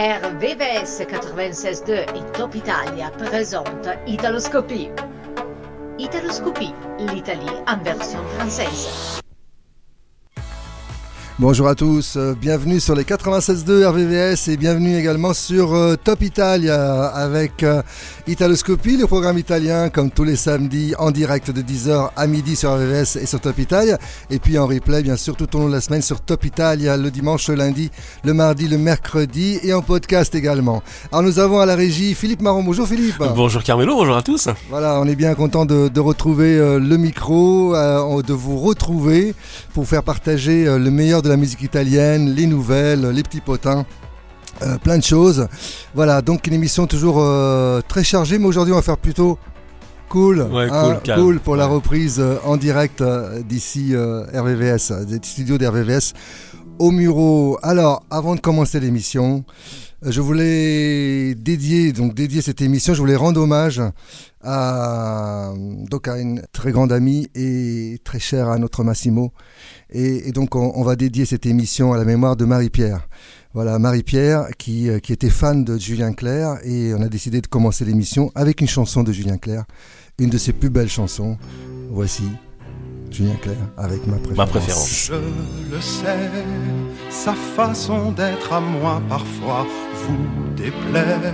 RVVS 96.2 et Top Italia présentent Italoscopie. Italoscopie, l'Italie en version française. Bonjour à tous, euh, bienvenue sur les 96.2 RVVS et bienvenue également sur euh, Top Italia avec euh, Italoscopie, le programme italien comme tous les samedis en direct de 10h à midi sur RVVS et sur Top Italia et puis en replay bien sûr tout au long de la semaine sur Top Italia le dimanche, le lundi, le mardi, le mercredi et en podcast également. Alors nous avons à la régie Philippe Marron. Bonjour Philippe. Bonjour Carmelo, bonjour à tous. Voilà, on est bien content de, de retrouver le micro, de vous retrouver pour faire partager le meilleur de la musique italienne, les nouvelles, les petits potins. Euh, plein de choses. Voilà, donc une émission toujours euh, très chargée, mais aujourd'hui on va faire plutôt cool, hein, cool, pour la reprise euh, en direct d'ici RVVS, des studios d'RVVS au Muro. Alors, avant de commencer l'émission, je voulais dédier, donc dédier cette émission, je voulais rendre hommage à, donc à une très grande amie et très chère à notre Massimo. Et, donc on, va dédier cette émission à la mémoire de Marie-Pierre. Voilà, Marie-Pierre qui, euh, qui était fan de Julien Clerc et on a décidé de commencer l'émission avec une chanson de Julien Clerc, une de ses plus belles chansons. Voici Julien Clerc avec ma préférence. Ma préférence. Je le sais, sa façon d'être à moi parfois vous déplaît.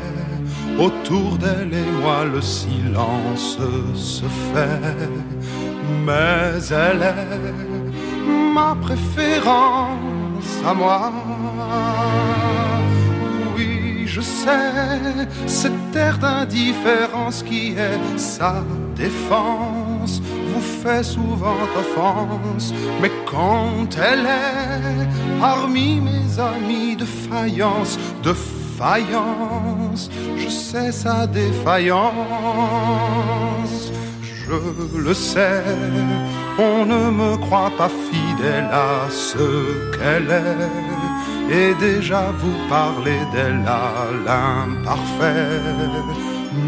Autour d'elle et moi le silence se fait, mais elle est ma préférence à moi. Je sais, cette air d'indifférence qui est sa défense vous fait souvent offense, mais quand elle est parmi mes amis de faïence, de faïence, je sais sa défaillance, je le sais, on ne me croit pas fidèle à ce qu'elle est, et déjà vous parlez d'elle à l'imparfait,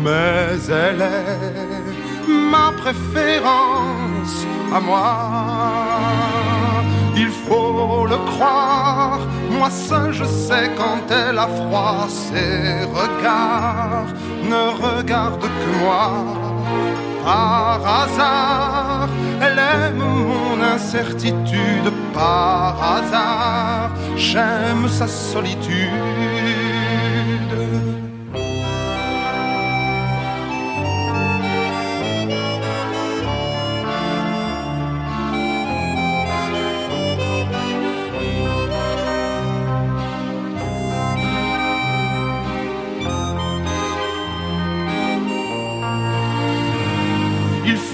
mais elle est ma préférence à moi il faut le croire. Moi seul je sais quand elle a froid, ses regards ne regardent que moi. Par hasard, elle aime mon incertitude. Par hasard, j'aime sa solitude.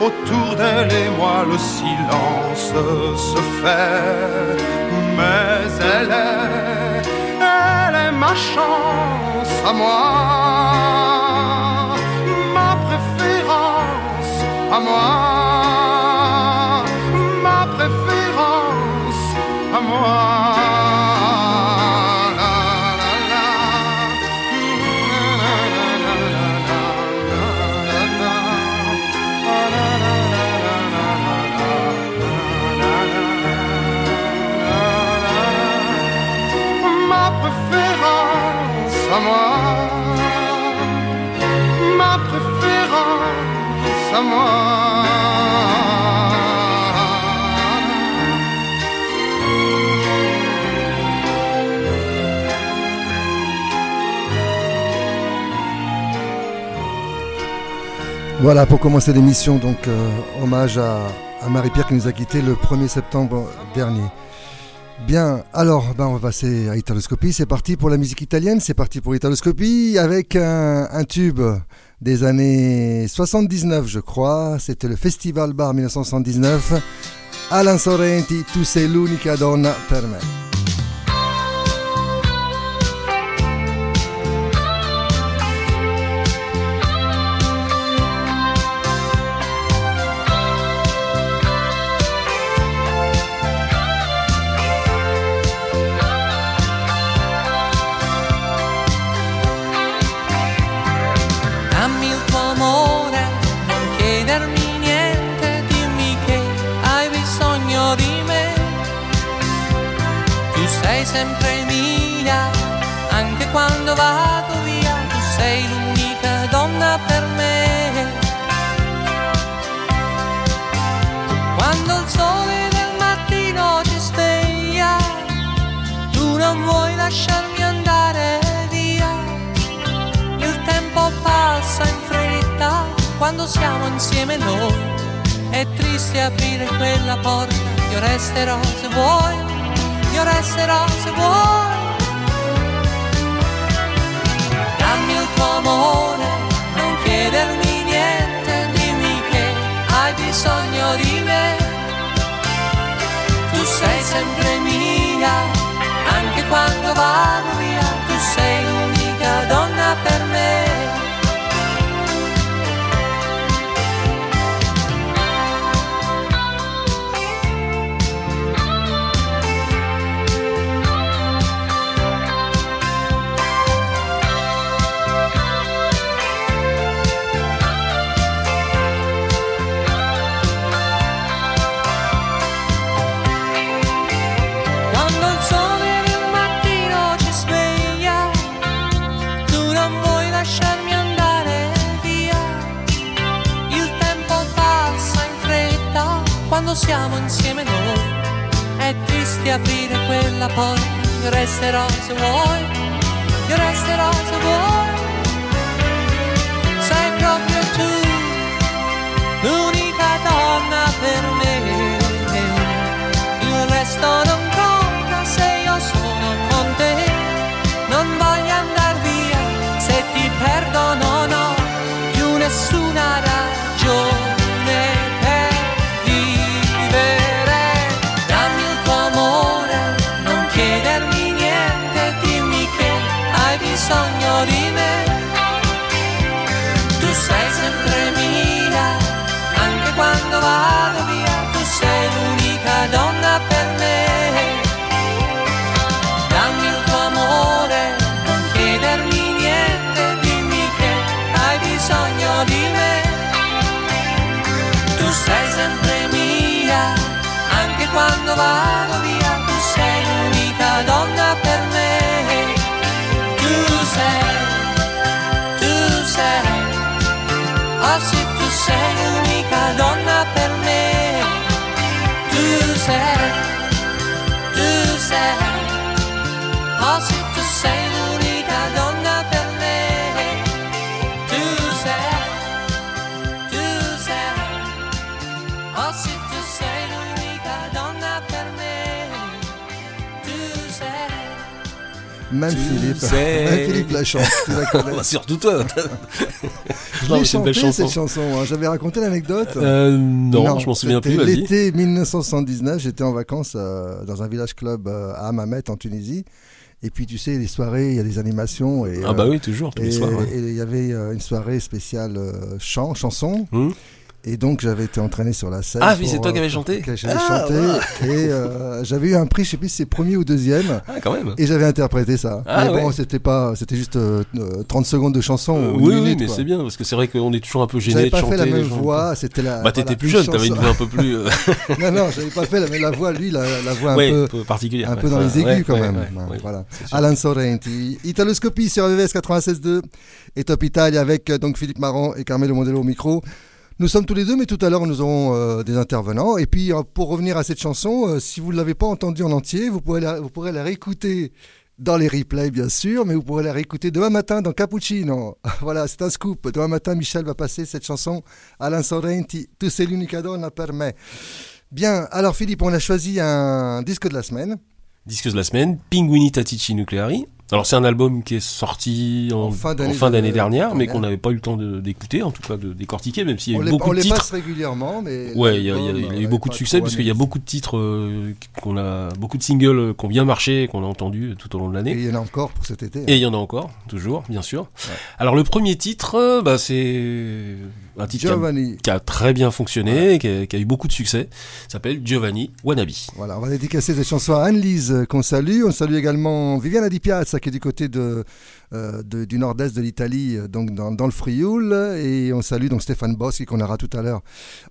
Autour d'elle et moi le silence se fait. Mais elle est, elle est ma chance à moi. Ma préférence à moi Voilà pour commencer l'émission, donc euh, hommage à, Marie-Pierre qui nous a quittés le 1er septembre dernier. Bien, alors ben on va passer à Italoscopie, c'est parti pour la musique italienne, c'est parti pour Italoscopie avec un, tube des années 79 je crois, c'était le Festival Bar 1979, Alan Sorrenti, Tu sei l'unica donna per me. Sempre mia, anche quando vado via, tu sei l'unica donna per me. Quando il sole del mattino ci sveglia, tu non vuoi lasciarmi andare via. Il tempo passa in fretta quando siamo insieme noi. È triste aprire quella porta, io resterò se vuoi, io resterò se vuoi. Dammi il tuo amore, non chiedermi niente, dimmi che hai bisogno di me. Tu sei sempre mia, anche quando vado via, tu sei l'unica quando siamo insieme noi. È triste aprire quella porta, io resterò se vuoi, io resterò se vuoi. Sei proprio tu, l'unica donna per me. Il resto non bisogno di me. Tu sei sempre mia, anche quando vado via, tu sei l'unica donna per me. Dammi il tuo amore, non chiedermi niente, dimmi che hai bisogno di me. Tu sei sempre mia, anche quando vado via, tu sei l'unica donna per me. Oh sì, tu sei l'unica donna per me. Tu sei, tu sei. Oh sì, tu sei l'unica donna per me. Tu sei, tu sei. Oh sì, tu sei l'unica donna per me. Tu sei. Même Philippe. Même Philippe la chante, tu la connais. Surtout toi. Je c'est une belle chanson. cette chanson. hein. J'avais raconté l'anecdote. Euh, non, je m'en souviens plus. L'été 1979, j'étais en vacances euh, dans un village club euh, à Hammamet en Tunisie. Et puis tu sais, les soirées, il y a des animations. Et, Ah bah oui, toujours, tous et les soirs. ouais. et il y avait une soirée spéciale chant, chanson. Hum. Et donc j'avais été entraîné sur la scène. Ah oui, c'est toi qui euh, avais chanté J'avais Ah, chanté. Et euh, j'avais eu un prix, je sais plus si c'est premier ou deuxième. Ah, quand même. Et j'avais interprété ça. Ah, mais bon, c'était pas, c'était juste euh, euh, 30 secondes de chanson. Euh, oui, oui, mais c'est bien, parce que c'est vrai qu'on est toujours un peu gêné J'avais de pas chanter. fait la même voix, c'était la. Bah, t'étais plus jeune, t'avais une voix un peu plus. euh, non, non, j'avais pas fait la, mais la voix, lui, la, la voix un ouais, peu. particulière. Un peu dans les aigus quand même. voilà. Alan Sorrenti. Italoscopie sur RVVS 96.2 et Top Italia avec donc Philippe Marant et Carmelo Mondello au micro. Nous sommes tous les deux, mais tout à l'heure nous aurons euh, des intervenants. Et puis euh, pour revenir à cette chanson, euh, si vous ne l'avez pas entendue en entier, vous pourrez la, vous pourrez la réécouter dans les replays bien sûr, mais vous pourrez la réécouter demain matin dans Cappuccino. voilà, c'est un scoop. Demain matin, Michel va passer cette chanson Alan Sorrenti, Tu sei l'unica donna per me. Bien, alors Philippe, on a choisi un disque de la semaine. Disque de la semaine, Pinguini Tatici Nucleari. Alors c'est un album qui est sorti en, En fin d'année en fin de- d'année dernière, mais qu'on n'avait pas eu le temps de- d'écouter, en tout cas de décortiquer, même s'il y a On eu les, beaucoup on de les titres. passe régulièrement, mais. Ouais, il y, a- y y a eu beaucoup de succès parce qu'il y a beaucoup de titres euh, qu'on a, beaucoup de singles euh, qui ont bien marché et qu'on a entendus tout au long de Et l'année. il y en a encore pour cet été. Et il y en a encore, toujours, bien sûr. Alors le premier titre, euh, bah, c'est un titre qui a- Giovanni. qui a très bien fonctionné, qui, a, qui a eu beaucoup de succès. S'appelle Giovanni Wannabe. Voilà, on va dédicacer cette chanson à Anne-Lise euh, qu'on salue. On salue également Viviana Di Piazza qui est du côté de, euh, de- du nord-est de l'Italie, euh, donc dans, dans le Frioul. Et on salue donc Stéphane Boschi qu'on aura tout à l'heure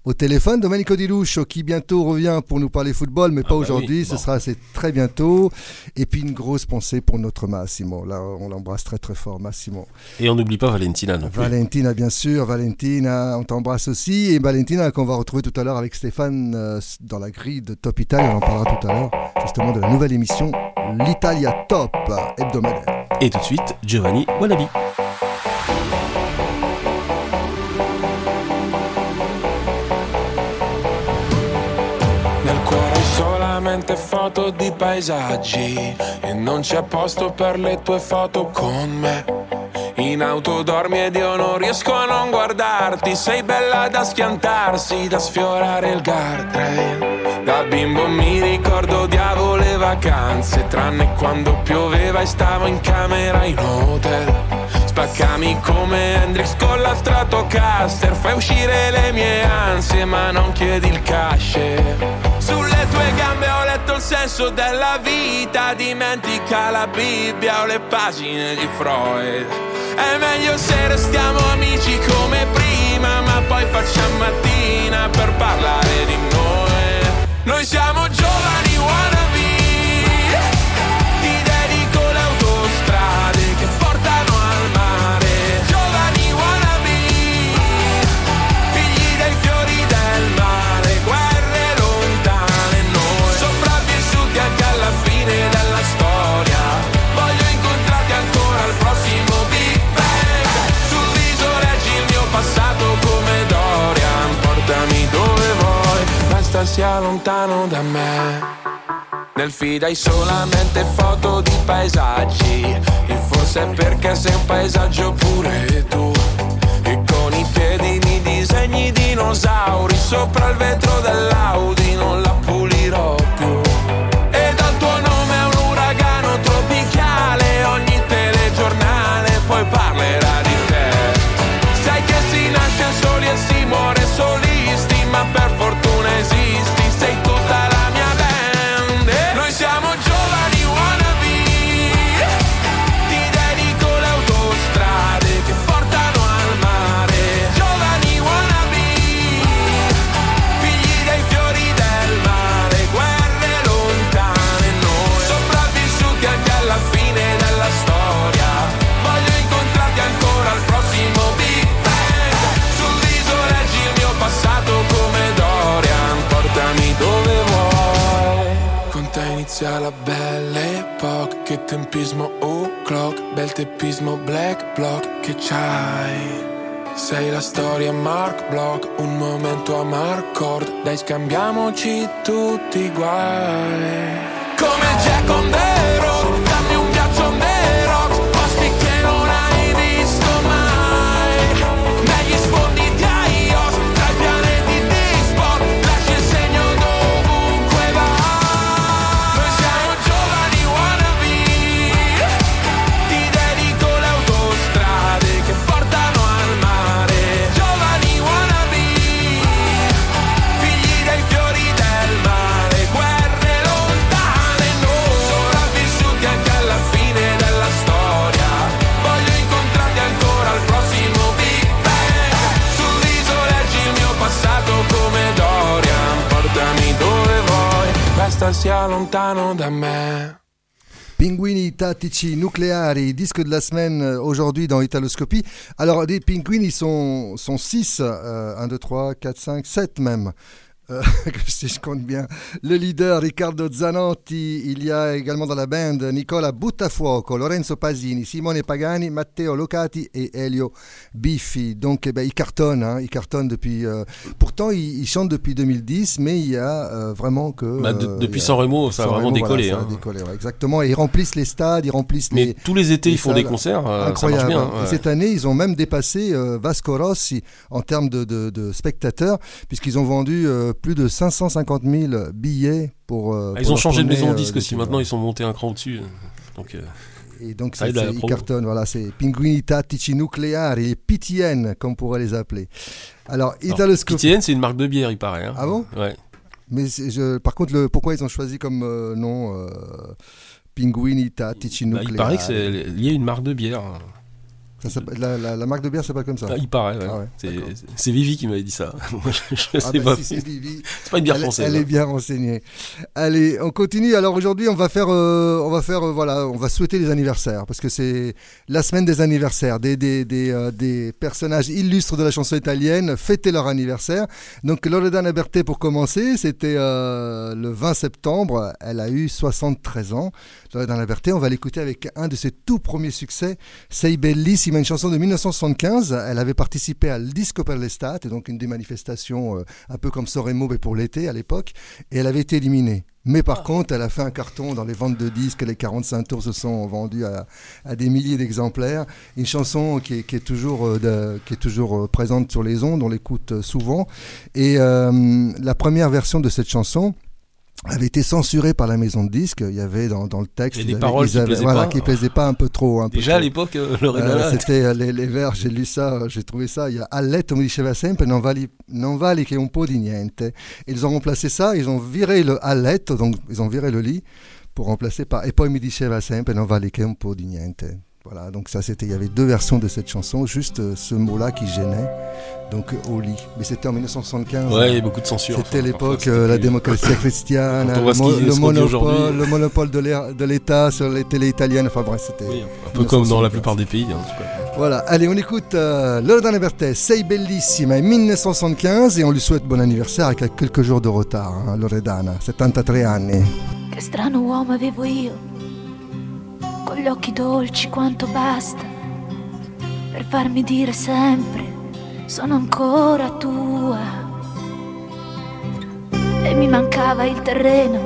au téléphone. Domenico Di Lucio qui bientôt revient pour nous parler football, mais Ah pas bah aujourd'hui. oui, Ce sera c'est très bientôt. Et puis une grosse pensée pour notre Massimo. Là, on l'embrasse très très fort, Massimo. Et on n'oublie pas Valentina non plus. Valentina, bien sûr. Valentina, on t'embrasse aussi. Et Valentina, qu'on va retrouver tout à l'heure avec Stéphane euh, dans la grille de Top Italia. On en parlera tout à l'heure, justement, de la nouvelle émission L'Italia Top hebdomadaire. Et tout de suite, Giovanni Wannabe. Nel cuore solamente foto di paesaggi e non c'è posto per le tue foto con me. In auto dormi ed io non riesco a non guardarti, sei bella da schiantarsi, da sfiorare il guardrail. Da bimbo mi ricordo odiavo le vacanze, tranne quando pioveva e stavo in camera in hotel. Spaccami come Hendrix con la Stratocaster Fai uscire le mie ansie ma non chiedi il cash Sulle tue gambe ho letto il senso della vita Dimentica la Bibbia o le pagine di Freud È meglio se restiamo amici come prima Ma poi facciamo mattina per parlare di noi. Noi siamo giovani wannabe Basta sia lontano da me. Nel feed hai solamente foto di paesaggi. E forse è perché sei un paesaggio pure tu. E con i piedi mi disegni dinosauri Sopra il vetro dell'Audi. Non la Teppismo black block Che c'hai? Sei la storia Mark Block, un momento a Marcord, dai scambiamoci tutti i guai. Come Jack on Resta sia lontano da me Pinguini tattici nucléaires, disque de la semaine euh, aujourd'hui dans Italoscopie. Alors, des pinguini sont, sont 6, 1, 2, 3, 4, 5, 7 même. Euh, si je compte bien, le leader Riccardo Zanotti, il y a également dans la band Nicola Buttafuoco, Lorenzo Pasini, Simone Pagani, Matteo Locati et Elio Biffi. Donc eh ben, ils cartonnent, hein, ils cartonnent depuis... euh, pourtant, ils, ils chantent depuis 2010, mais il y a euh, vraiment que... Bah, de- depuis San Remo, ça a vraiment Remo, décollé, voilà, ça a hein. décollé, ouais, exactement, et ils remplissent les stades, ils remplissent Mais les... tous les étés, les ils font des concerts, ça Incroyable. bien. Ouais. cette année, ils ont même dépassé Vasco Rossi en termes de, de- de spectateurs, puisqu'ils ont vendu plus de 550 000 billets pour. euh, Ah, pour ils ont changé de maison de euh, disque aussi, maintenant ils sont montés un cran au-dessus. Donc, euh, et donc c'est- ils cartonnent, voilà, c'est Pinguini Tattici Nucleari, les PTN, comme on pourrait les appeler. Alors, Italoscopie. PTN, c'est une marque de bière, il paraît. hein. Ah bon? Ouais. Mais je- par contre, le, pourquoi ils ont choisi comme euh, nom euh, Pinguini Tattici Bah, il paraît que c'est lié à une marque de bière. Ça la, la- la marque de bière s'appelle comme ça. Ah, il paraît, ouais. Ah ouais, C'est- Vivi qui m'avait dit ça. Moi, je, je Ah sais bah, pas. si c'est Vivi, C'est pas une bière elle, française. elle est hein. bien renseignée. Allez, on continue. Alors aujourd'hui, on va faire, euh, on va faire, euh, voilà, on va souhaiter les anniversaires parce que c'est la semaine des anniversaires, des des, des, euh, des personnages illustres de la chanson italienne fêter leur anniversaire. Donc Loredana Bertè pour commencer, c'était le 20 septembre. Elle a eu 73 ans. Loredana Bertè, on va l'écouter avec un de ses tout premiers succès, Sei bellissima, une chanson de 1975. Elle avait participé à Disco per l'estate, donc une des manifestations euh, un peu comme Soremo mais pour l'été à l'époque, et elle avait été éliminée. Mais par contre, elle a fait un carton dans les ventes de disques. Les 45 tours se sont vendus à, à des milliers d'exemplaires. Une chanson qui est, qui est toujours, euh, de- qui est toujours euh, présente sur les ondes, on l'écoute souvent. Et euh, la première version de cette chanson avait été censurée par la maison de disques. Il y avait dans, dans le texte, des paroles qui plaisaient voilà, pas. qui plaisaient pas un peu trop. un peu Déjà à l'époque, euh, Euh, Loredana. c'était euh, les, les vers, j'ai lu ça, euh, j'ai trouvé ça. Il y a a letto mi diceva sempre non vali, non vali che un po' di niente. Ils ont remplacé ça, ils ont viré le a letto, donc ils ont viré le lit pour remplacer par e poi mi diceva sempre non vali che un po' di niente. Voilà, donc ça c'était, il y avait deux versions de cette chanson, juste euh, ce mot-là qui gênait, donc euh, au lit. Mais c'était en 1975. Ouais, il y a beaucoup de censure. C'était Enfin, l'époque, euh, la démocratie chrétienne, le, mo- le monopole, le monopole de l'État- de l'État sur les télés italiennes. Enfin bref, c'était. Oui, un peu comme dans la plupart des pays. hein, en tout cas. Voilà, allez, on écoute euh, Loredana Bertè, Sei bellissima, 1975, et on lui souhaite bon anniversaire avec quelques jours de retard, hein, Loredana, 73 anni. Che strano uomo avevo io, con gli occhi dolci quanto basta, per farmi dire sempre sono ancora tua. E mi mancava il terreno,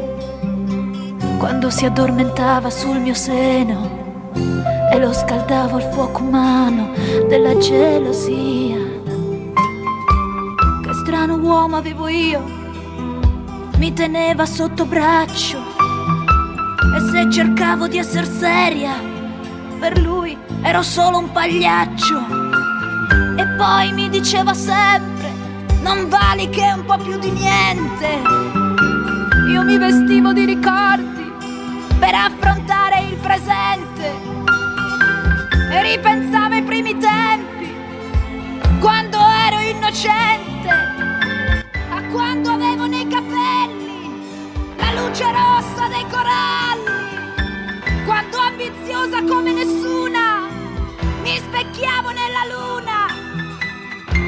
quando si addormentava sul mio seno, e lo scaldavo al fuoco umano della gelosia. Che strano uomo avevo io, mi teneva sotto braccio e se cercavo di essere seria, per lui ero solo un pagliaccio. E poi mi diceva sempre, non vali che un po' più di niente. Io mi vestivo di ricordi per affrontare il presente. E ripensavo ai primi tempi, quando ero innocente, a quando avevo nei capelli luce rossa dei coralli, quando ambiziosa come nessuna mi specchiavo nella luna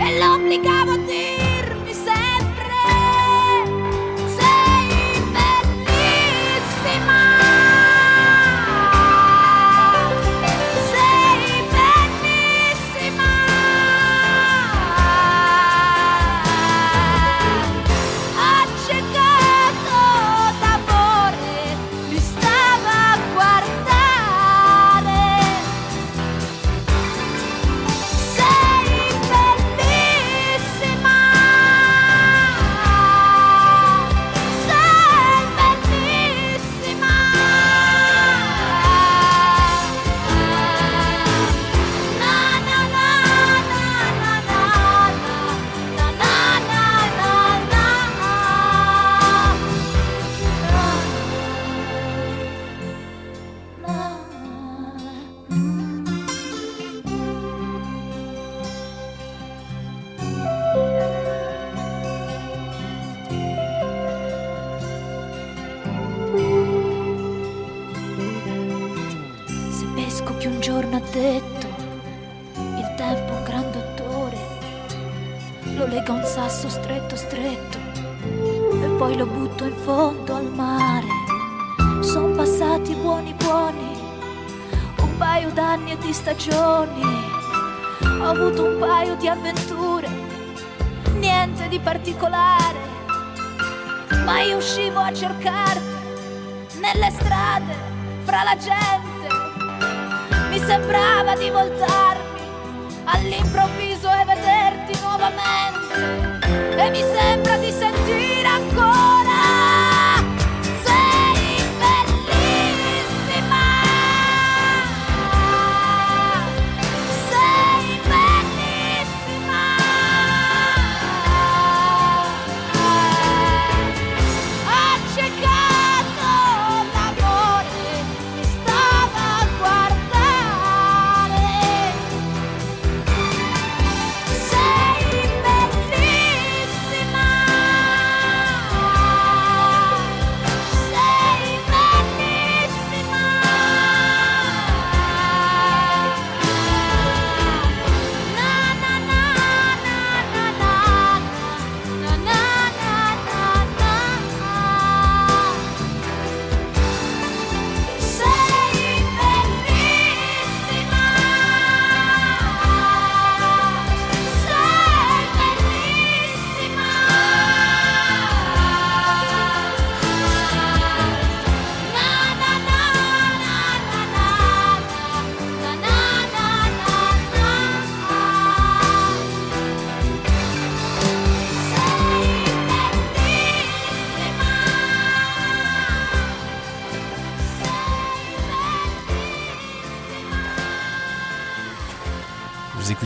e l'obbligavo a dirmi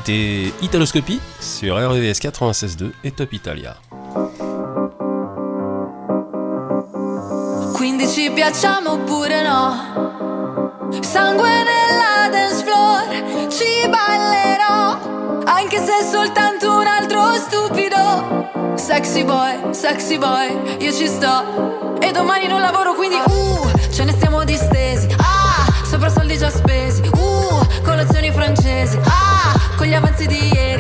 Écoutez Italoscopie sur RVVS 96.2 et Top Italia. Quindi ci piacciamo oppure no? Sangue nella dance floor, ci ballerò. Anche se è soltanto un altro stupido. Sexy boy, sexy boy, io ci sto. E domani non lavoro quindi uh, ce ne stiamo distesi. Ah, sopra soldi già spesi. Uh, colazioni francesi. Ah, gli avanzi di ieri.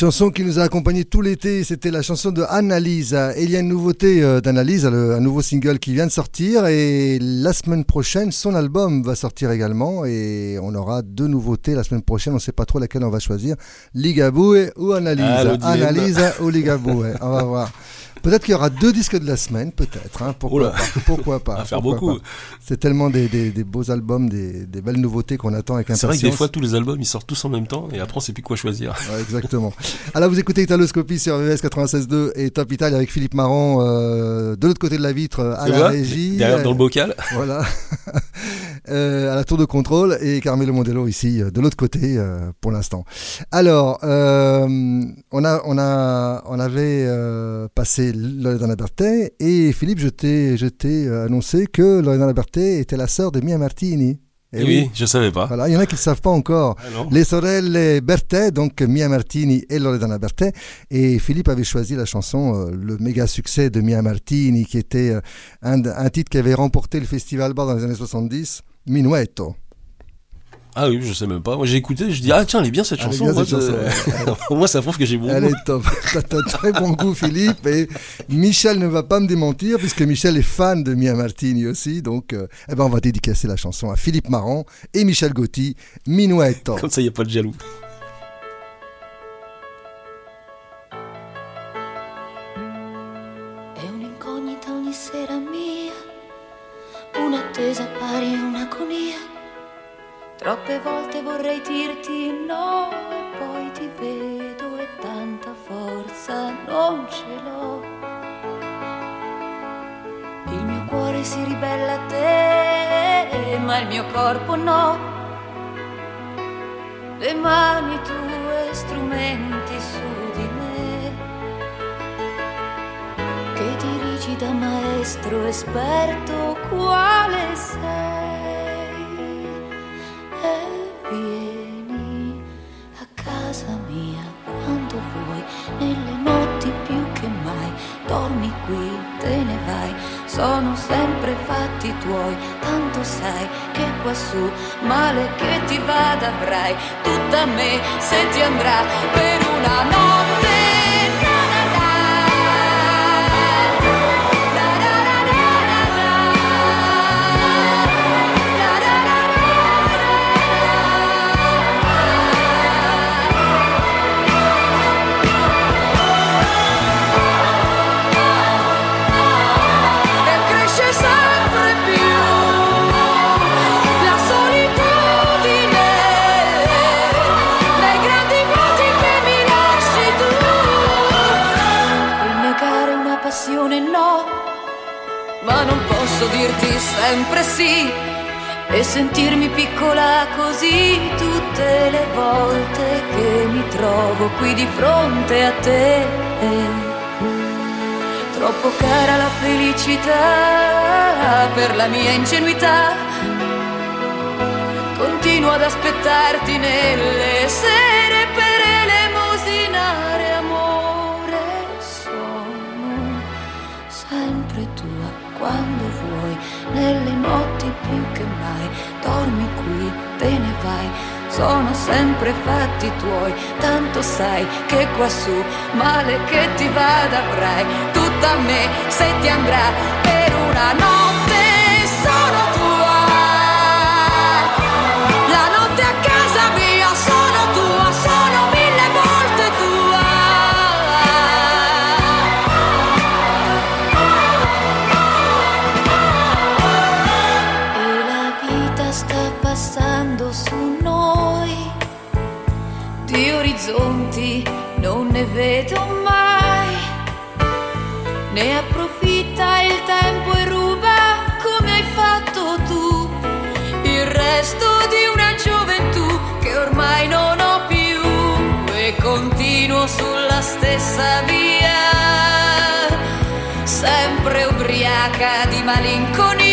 Chanson qui nous a accompagnés tout l'été, c'était la chanson de Annalise. Et il y a une nouveauté euh, d'Annalise, le- un nouveau single qui vient de sortir. Et la semaine prochaine, son album va sortir également. Et on aura deux nouveautés la semaine prochaine. On ne sait pas trop laquelle on va choisir. Ligabue ou Annalise. Ah. Annalise ou Ligabue. on va voir. Peut-être qu'il y aura deux disques de la semaine, peut-être. hein, pourquoi, pas, pourquoi pas À faire pourquoi beaucoup. C'est tellement des, des- des beaux albums, des, des belles nouveautés qu'on attend avec C'est impatience. vrai que des fois, tous les albums, ils sortent tous en même temps et après, on sait plus quoi choisir. Ouais, exactement. Alors vous écoutez Italoscopie sur VS 96.2 et Top Italia avec Philippe Marron euh, de l'autre côté de la vitre à la vois, régie. derrière dans le bocal. Voilà. Euh, à la tour de contrôle et Carmelo Mondello ici euh, de l'autre côté euh, pour l'instant. Alors, on, a, on, a, on avait euh, Loredana Berthet et Philippe, je t'ai je t'ai, euh, annoncé que Loredana Berthet était la sœur de Mia Martini. Eh oui, je savais pas. Voilà, il y en a qui ne savent pas encore. Ah. Les sorelles Berthet, donc Mia Martini et Loredana Berthet. Et Philippe avait choisi la chanson, euh, le méga succès de Mia Martini, qui était euh, un, un titre qui avait remporté le Festival Bar dans les années 70, Minuetto. Ah oui, je sais même pas. Moi, j'ai écouté, je dis, ah tiens, elle est bien cette Elle est chanson. bien, Moi, cette je- Moi, ça prouve que j'ai bon Elle goût. est top. T'as très bon goût, Philippe. Et Michel ne va pas me démentir, puisque Michel est fan de Mia Martini aussi. Donc, euh, eh ben, on va dédicacer la chanson à Philippe Marron et Michel Gotti, Minuetto. Comme ça, il n'y a pas de jaloux. È un'incognita ogni sera mia un'attesa pari a un'agonia. Troppe volte vorrei dirti no e poi ti vedo e tanta forza non ce l'ho. Il mio cuore si ribella a te, ma il mio corpo no. Le mani tue strumenti su di me che dirigi da maestro esperto quale sei mia quando vuoi nelle notti più che mai. Dormi qui te ne vai sono sempre fatti tuoi. Tanto sai che qua su male che ti vada avrai. Tutta me se ti andrà per una notte posso dirti sempre sì e sentirmi piccola così tutte le volte che mi trovo qui di fronte a te. Troppo cara la felicità per la mia ingenuità. Continuo ad aspettarti nelle sere per nelle notti più che mai. Dormi qui, te ne vai. Sono sempre fatti tuoi, tanto sai che qua su male che ti vada avrai tutta me se ti andrà per una notte orizzonti non ne vedo mai, ne approfitta il tempo e ruba come hai fatto tu, il resto di una gioventù che ormai non ho più e continuo sulla stessa via. Sempre ubriaca di malinconia.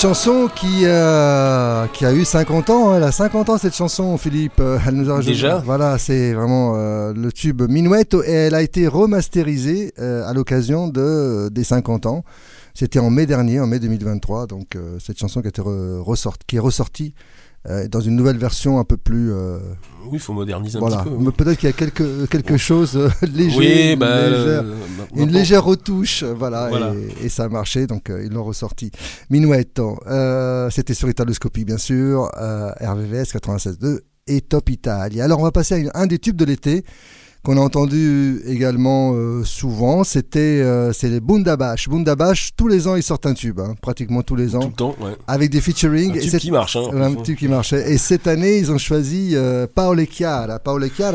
Chanson qui, euh, qui a eu 50 ans, hein. elle a 50 ans cette chanson, Philippe. Euh, Elle nous a Déjà Voilà, c'est vraiment euh, le tube Minuet et elle a été remasterisée euh, à l'occasion de, des 50 ans. C'était en mai dernier, en mai 2023, donc cette chanson re- qui est ressortie euh, dans une nouvelle version un peu plus... euh, Oui, il faut moderniser un voilà, petit peu. Mais peut-être qu'il y a quelque, quelque chose euh, léger, oui, une bah, légère- euh, une maintenant- légère retouche, voilà, Voilà. Et, et ça a marché, donc ils l'ont ressorti. Minuetto, euh, c'était sur Italoscopie bien sûr, RVVS 96.2 et Top Italia. Alors on va passer à un des tubes de l'été qu'on a entendu également euh, souvent, c'était euh, c'est les Bundabash. Bundabash, tous les ans ils sortent un tube, hein, pratiquement tous les ans, Tout le temps, ouais. avec des featuring. Un Et tube cette- qui marche, hein. un tube qui marchait. Et cette année, ils ont choisi euh, Paolo Chiara.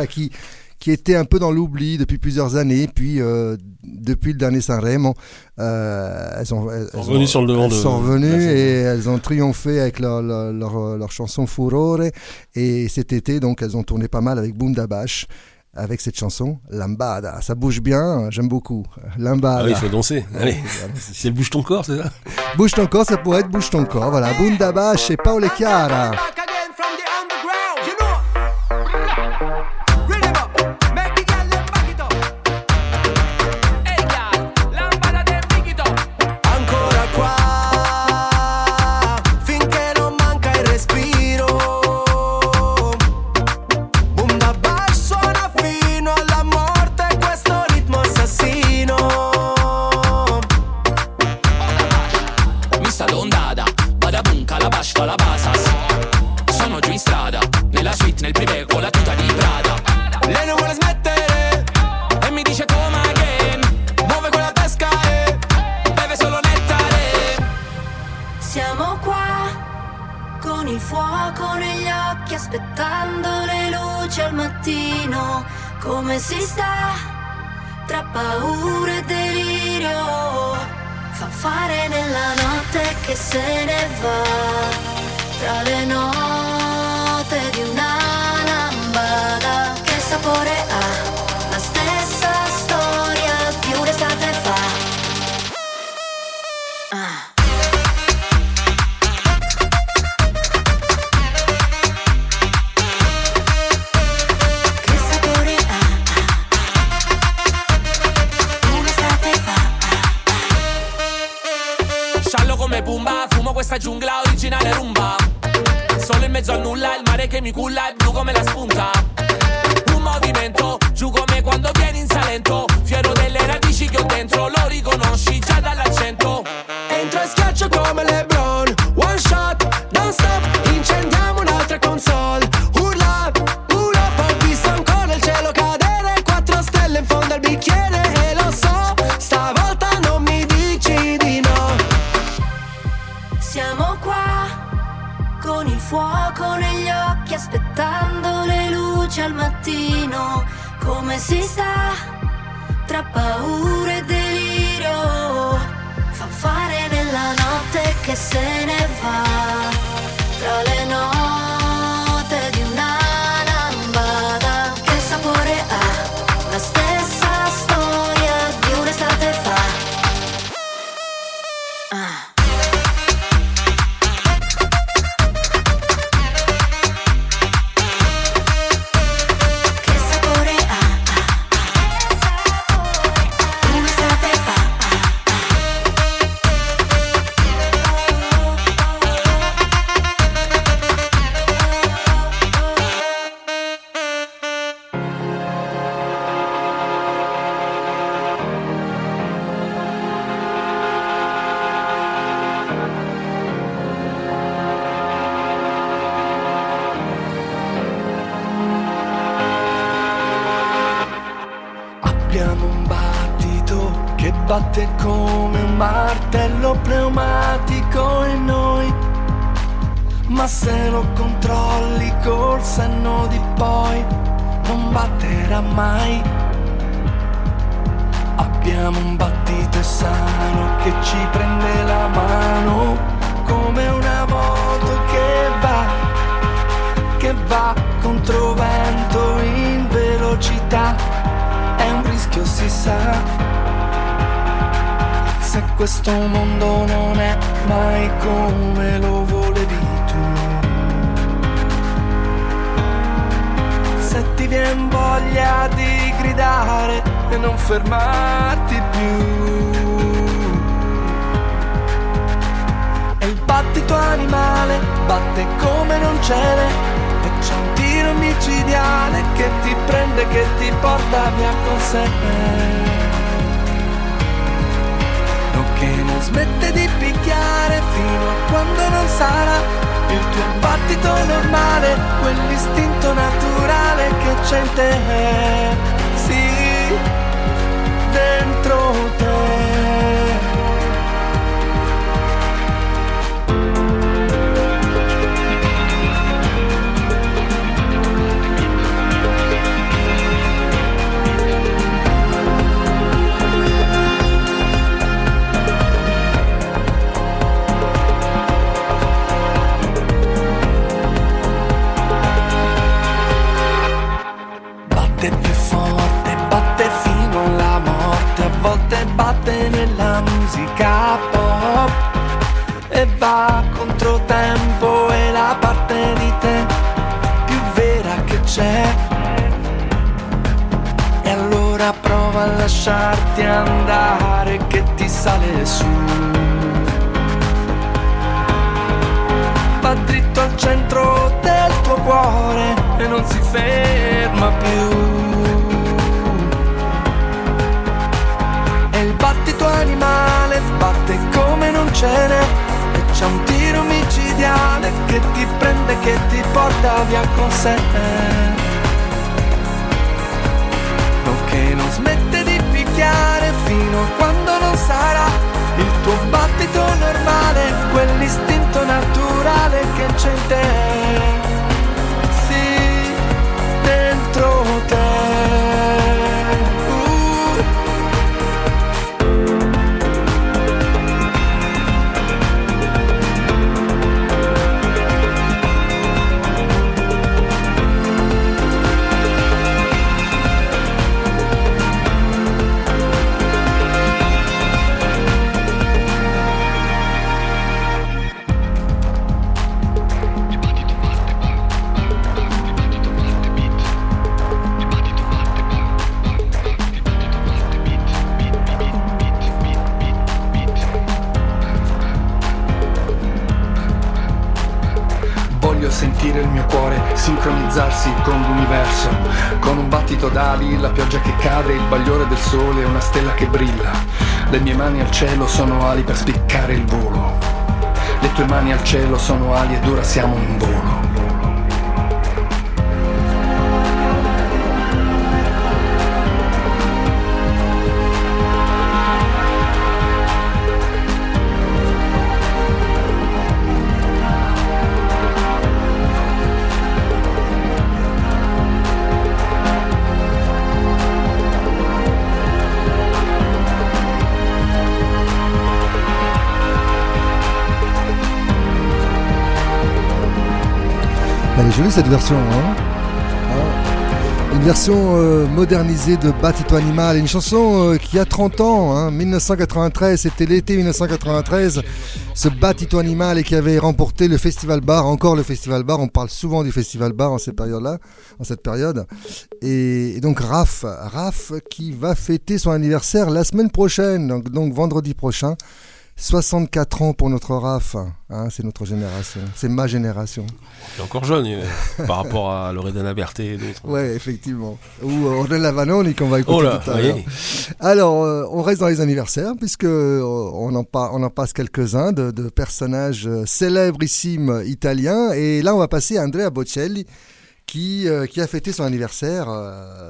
Qui, qui était un peu dans l'oubli depuis plusieurs années. Puis, euh, depuis le dernier Sanremo, euh, elles, ont, elles, sont revenues sur le devant elles de- sont revenues et elles ont triomphé avec leur, leur, leur, leur chanson Furore. Et cet été, donc, elles ont tourné pas mal avec Bundabash. Avec cette chanson, Lambada. Ça bouge bien, j'aime beaucoup. Lambada. Ah oui, il faut danser. Allez, Allons-y. si elle bouge ton corps, c'est ça Bouge ton corps, ça pourrait être Bouge ton corps. Voilà, Bundabash et Paolo Chiara. Nel privé con la tuta di Prada. Lei non vuole smettere e mi dice come again. Muove quella pesca e beve solo nettare. Siamo qua con il fuoco negli occhi aspettando le luci al mattino. Come si sta tra paura e delirio? Fa fare nella notte che se ne va tra le note questa giungla originale rumba. Solo in mezzo al nulla, il mare che mi culla è blu come la spunta. Un movimento, giù come quando vieni in Salento. Fiero delle radici che ho dentro, fermarti più. E il battito animale batte come non cede E c'è un tiro micidiale che ti prende, che ti porta via con sé che non smette di picchiare fino a quando non sarà Il tuo battito normale, quell'istinto te, sì, dentro pop e va contro tempo e la parte di te più vera che c'è. E allora prova a lasciarti andare che ti sale su. Va dritto al centro del tuo cuore e non si ferma più. Battito animale batte come non ce n'è. E c'è un tiro micidiale che ti prende, che ti porta via con sé. Che non smette di picchiare fino a quando non sarà il tuo battito normale, quell'istinto naturale che c'è in te. Cielo sono ali per spiccare il volo. Le tue mani al cielo sono ali ed ora siamo in volo. Jolie cette version. Hein Ah. une version euh, modernisée de Battito Animal, une chanson euh, qui a 30 ans, hein, 1993, c'était l'été 1993, ce Battito Animal et qui avait remporté le Festival Bar, encore le Festival Bar, on parle souvent du Festival Bar en cette période-là, en cette période. Et, donc Raph, Raph qui va fêter son anniversaire la semaine prochaine, donc vendredi prochain. 64 ans pour notre RAF, hein, c'est notre génération, c'est ma génération. Il est encore jeune euh, par rapport à Loredana Berthet et d'autres. Ouais, effectivement. Ou euh, Ornella Vanoni qu'on va écouter Oh là, tout à l'heure. oui. Alors, euh, on reste dans les anniversaires puisque euh, on en, pa- on en passe quelques-uns de, de personnages célébrissimes italiens. Et là, on va passer à Andrea Bocelli qui, euh, qui a fêté son anniversaire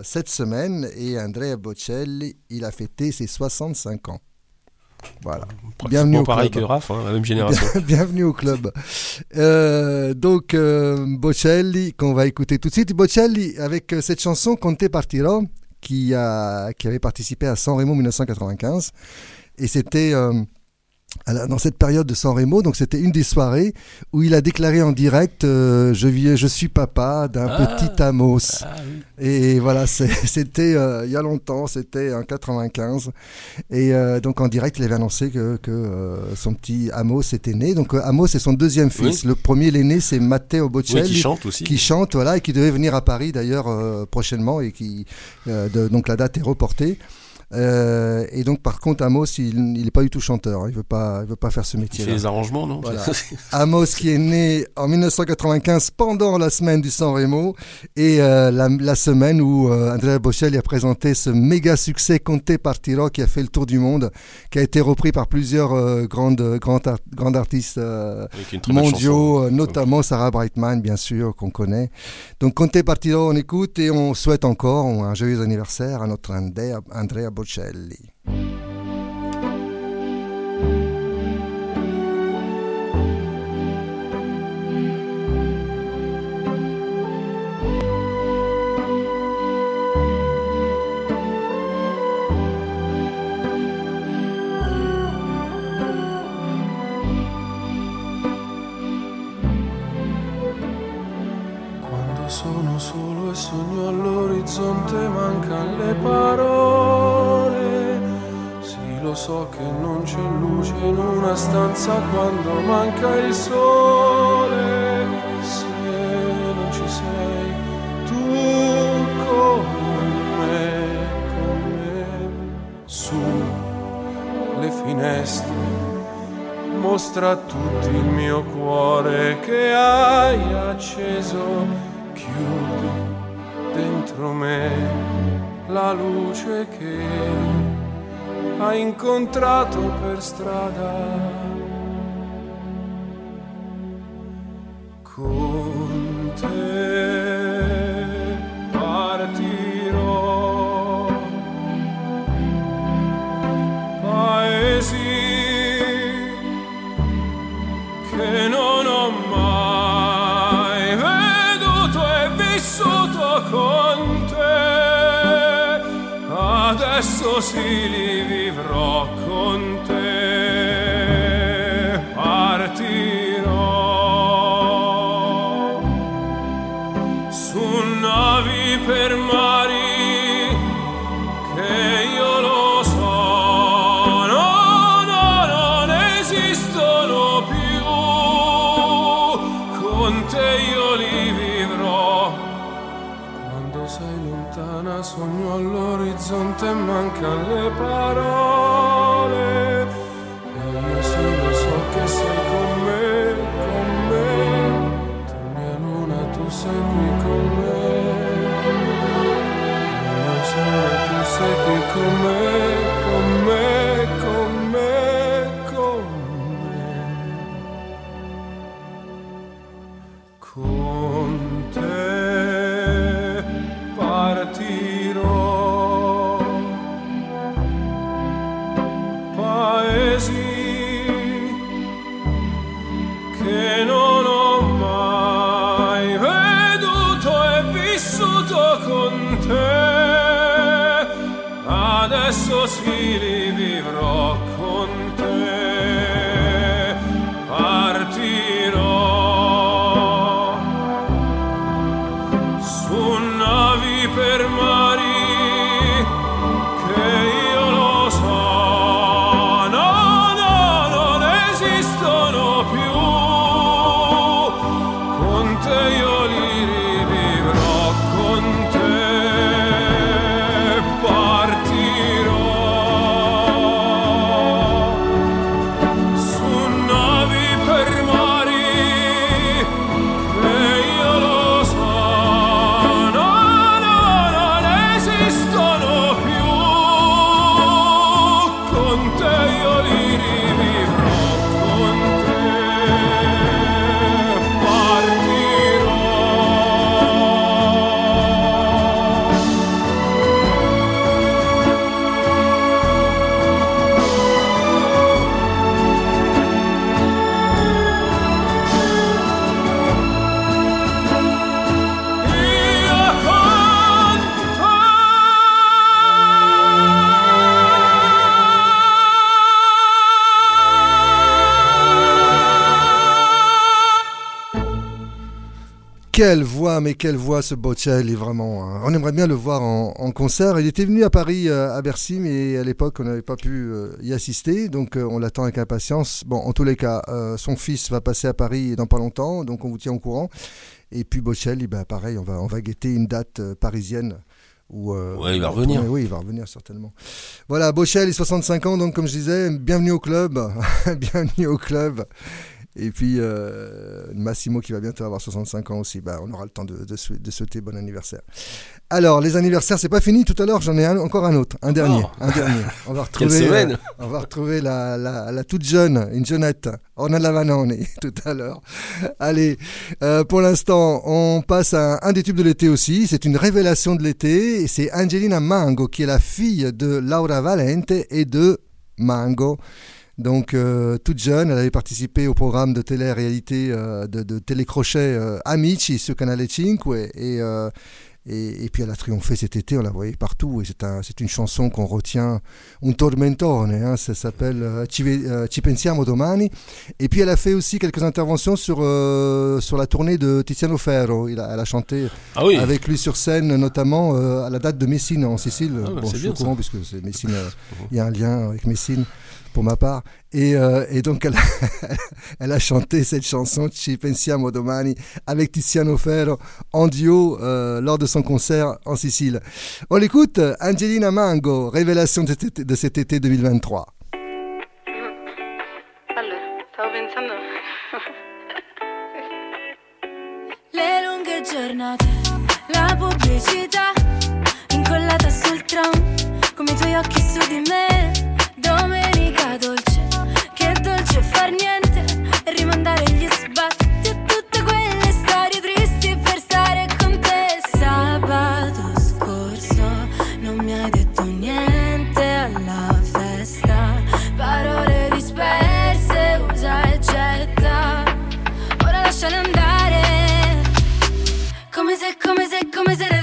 cette semaine. Et Andrea Bocelli, il a fêté ses 65 ans. Voilà. Bienvenue Pratiquement au pareil club. que Raph, hein, la même génération. Bienvenue au club. Euh, donc, euh, Bocelli, qu'on va écouter tout de suite. Bocelli, avec euh, cette chanson Conte Partirò, qui, a, qui avait participé à San Remo 1995. Et c'était euh, la- dans cette période de San Remo, donc c'était une des soirées où il a déclaré en direct euh, je, je suis papa d'un Ah. petit Amos. Ah oui. Et voilà, c'était euh, il y a longtemps, c'était en 95. Et euh, donc en direct, il avait annoncé que, que, euh, son petit Amos était né. Donc euh, Amos, c'est son deuxième fils. Le premier, l'aîné, c'est Matteo Bocelli. Oui, qui chante aussi. Qui chante, voilà, et qui devait venir à Paris d'ailleurs euh, prochainement. Et qui, euh, de- donc la date est reportée. Euh, et donc, par contre, Amos, il n'est pas du tout chanteur. hein. Il veut pas, il veut pas faire ce Il métier. fait les arrangements, non? Voilà. Amos qui est né en 1995 pendant la semaine du San Remo et euh, la, la semaine où euh, Andrea Bocelli a présenté ce méga succès Conte Partiro qui a fait le tour du monde, qui a été repris par plusieurs euh, grandes, grandes, art- grandes artistes mondiaux, euh, notamment Sarah Brightman, bien sûr, qu'on connaît. Donc Conte Partiro, on écoute et on souhaite encore un joyeux anniversaire à notre Andrea, Andrea Bocelli. Sono solo e sogno all'orizzonte mancano le parole. So che non c'è luce in una stanza quando manca il sole. Se non ci sei tu con me, con me, su le finestre mostra a tutti il mio cuore che hai acceso, chiudi dentro me la luce che hai incontrato per strada. Con essos ili vivrò con te. Voix, mais quelle voix ce Bocelli, vraiment. hein. On aimerait bien le voir en, en concert. Il était venu à Paris, euh, à Bercy, mais à l'époque, on n'avait pas pu euh, y assister. Donc, euh, on l'attend avec impatience. Bon, en tous les cas, son fils va passer à Paris dans pas longtemps, donc on vous tient au courant. Et puis Bocelli, bah, pareil, on va, on va guetter une date parisienne euh, Ouais, il va en revenir. Oui, il va revenir certainement. Voilà, Bochel, il 65 ans, donc comme je disais, bienvenue au club. bienvenue au club. Et puis euh, Massimo qui va bientôt avoir 65 ans aussi. Bah, on aura le temps de, de, sou- de souhaiter bon anniversaire. Alors, les anniversaires, c'est pas fini. Tout à l'heure, j'en ai un- encore un autre, un dernier. Un dernier. On va retrouver, semaine euh, on va retrouver la, la, la toute jeune, une jeunette, Ornella Vanoni, tout à l'heure. Allez, euh, pour l'instant, on passe à un des tubes de l'été aussi. C'est une révélation de l'été. C'est Angelina Mango, qui est la fille de Laura Valente et de Mango. Donc, euh, toute jeune, elle avait participé au programme de télé-réalité, euh, de, de télécrochet euh, Amici sur Canale 5. Et, et, et puis, elle a triomphé cet été, on la voyait partout. Et c'est un, c'est une chanson qu'on retient, un tormentone, hein, ça s'appelle Ci, pensiamo domani. Et puis, elle a fait aussi quelques interventions sur, sur la tournée de Tiziano Ferro. Il a, elle a chanté Ah oui. avec lui sur scène, notamment à la date de Messine en Sicile. Ah, bah, bon, c'est je suis bien, au courant puisque c'est Messine, il y a un lien avec Messine pour ma part. Et, euh, et donc elle a, elle a chanté cette chanson Ci pensiamo domani avec Tiziano Ferro en duo euh, lors de son concert en Sicile. On l'écoute, Angelina Mango, révélation de cet été, de cet été 2023. Allora, stavo pensando. Le lunghe giornate, la pubblicità incollata sul tram, come i tuoi occhi su di me. Domenica dolce, che dolce far niente rimandare gli sbatti e tutte quelle storie tristi per stare con te. Sabato scorso non mi hai detto niente alla festa, parole disperse, usa e getta. Ora lasciale andare Come se, come se, come se era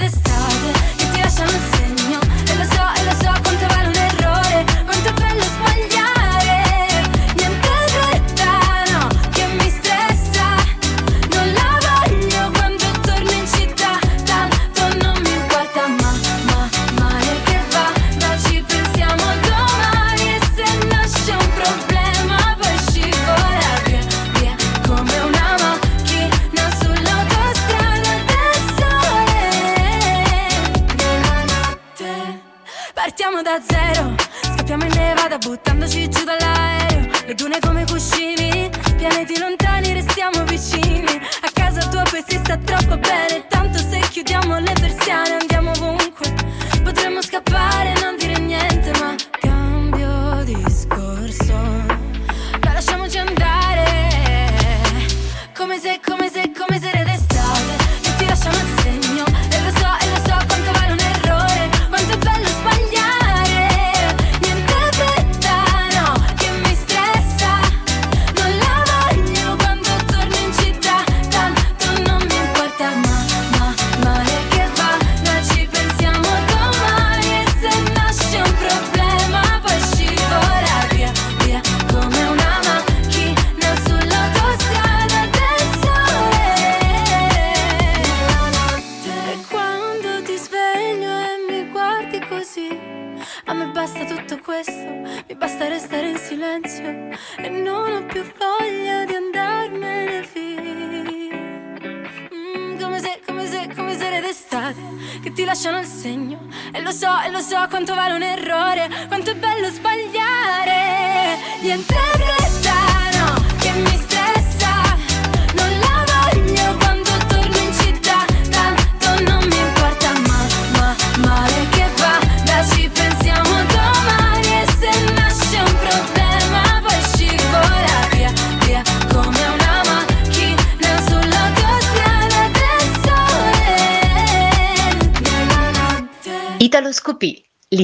Scappiamo in nevada buttandoci giù dall'aereo. Le dune come cuscini Pianeti lontani restiamo vicini. A casa tua poi si sta troppo bene Tanto se chiudiamo le persiane andiamo ovunque. Potremmo scappare e non dire niente Ma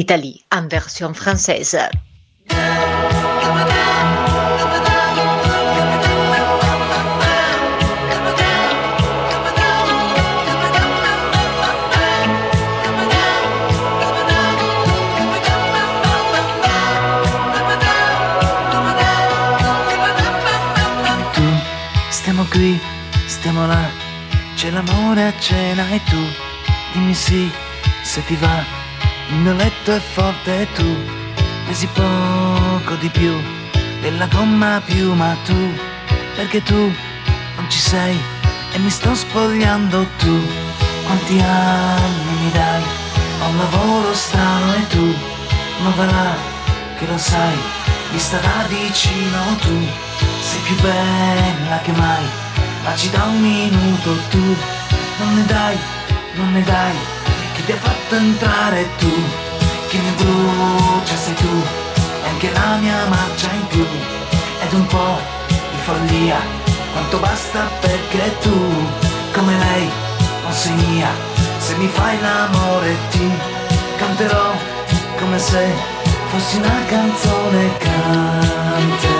L'Italie en version française. qui, stiamo là, c'è l'amore a cena e tu, dimmi sì, se ti va, il mio letto è forte e tu, pesi poco di più, della gomma più, ma tu, perché tu non ci sei e mi sto spogliando tu, quanti anni mi dai, ho lavoro strano e tu non là che lo sai, vista da vicino tu. Sei più bella che mai, ma ci da un minuto tu. Non ne dai, non ne dai, chi ti ha fatto entrare tu, chi mi brucia sei tu, anche la mia marcia in più, ed un po' di follia, quanto basta perché tu, come lei, non sei mia, se mi fai l'amore ti canterò come se fossi una canzone canterò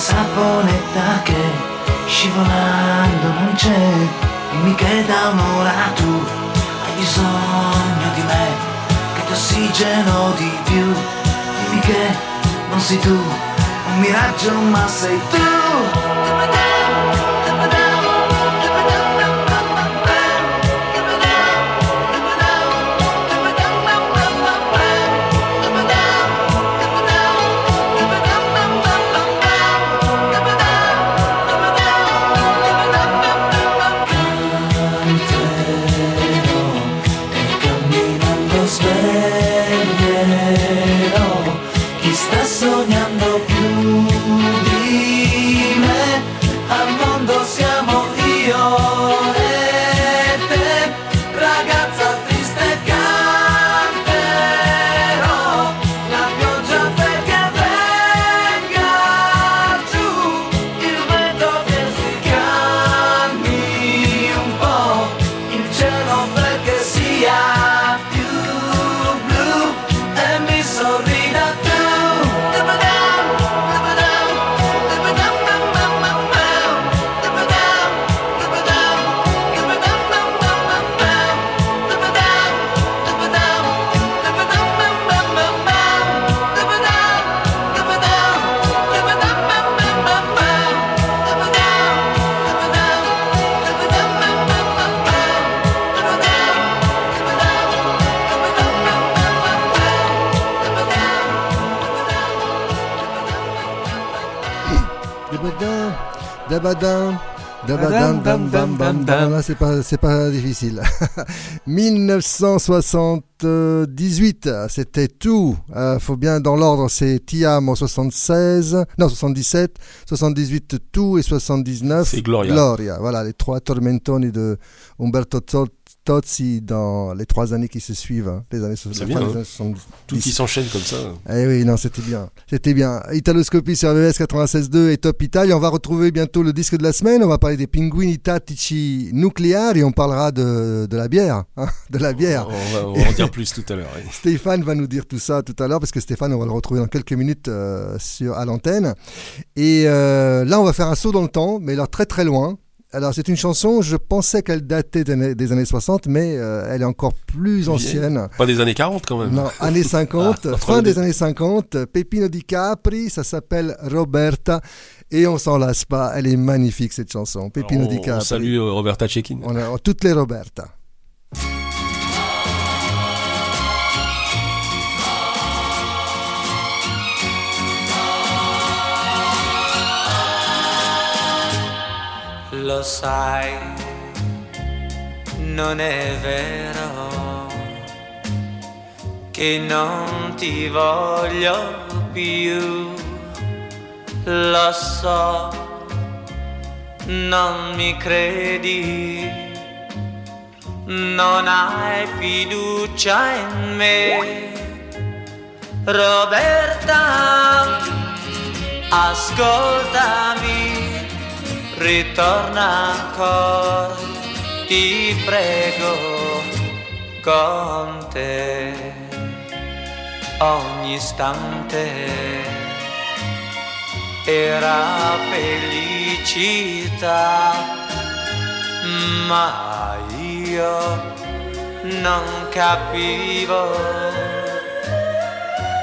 saponetta che scivolando non c'è dimmi che da un'ora tu hai bisogno di me che ti ossigeno di più? Dimmi che non sei tu un miraggio ma sei tu dam, dam. Là, c'est pas, c'est pas difficile. 1978, c'était tout. Euh, faut bien dans l'ordre, c'est Tiam en 76, non 77, 78 tout et 79 C'est Gloria. Gloria. Voilà les trois tormentoni de Umberto Tozzi dans les trois années qui se suivent, hein, les années, so- C'est la bien, fin des hein. années 70. Tout qui s'enchaîne comme ça. Eh oui, non, c'était bien. C'était bien. Italoscopie sur RVS 96.2 et Top Italia. On va retrouver bientôt le disque de la semaine. On va parler des pinguini tattici nucléaires et on parlera de, de la bière. hein, de la bière. On va, on va en dire plus tout à l'heure. oui. Stéphane va nous dire tout ça tout à l'heure parce que Stéphane, on va le retrouver dans quelques minutes euh, sur, à l'antenne. Et euh, là, on va faire un saut dans le temps, mais là très très loin. Alors, c'est une chanson, je pensais qu'elle datait des années, des années 60, mais euh, elle est encore plus ancienne. Pas des années 40 quand même. Non, années 50, Ah, fin des années 50, Pepino di Capri, ça s'appelle Roberta, et on s'en lasse pas, elle est magnifique cette chanson, Pepino di Capri. on salue euh, Roberta Cecchin. On a toutes les Roberta. Sai, non è vero che non ti voglio più. Lo so, non mi credi, non hai fiducia in me. Roberta, ascoltami, ritorna ancora, ti prego, con te. Ogni istante era felicità, ma io non capivo.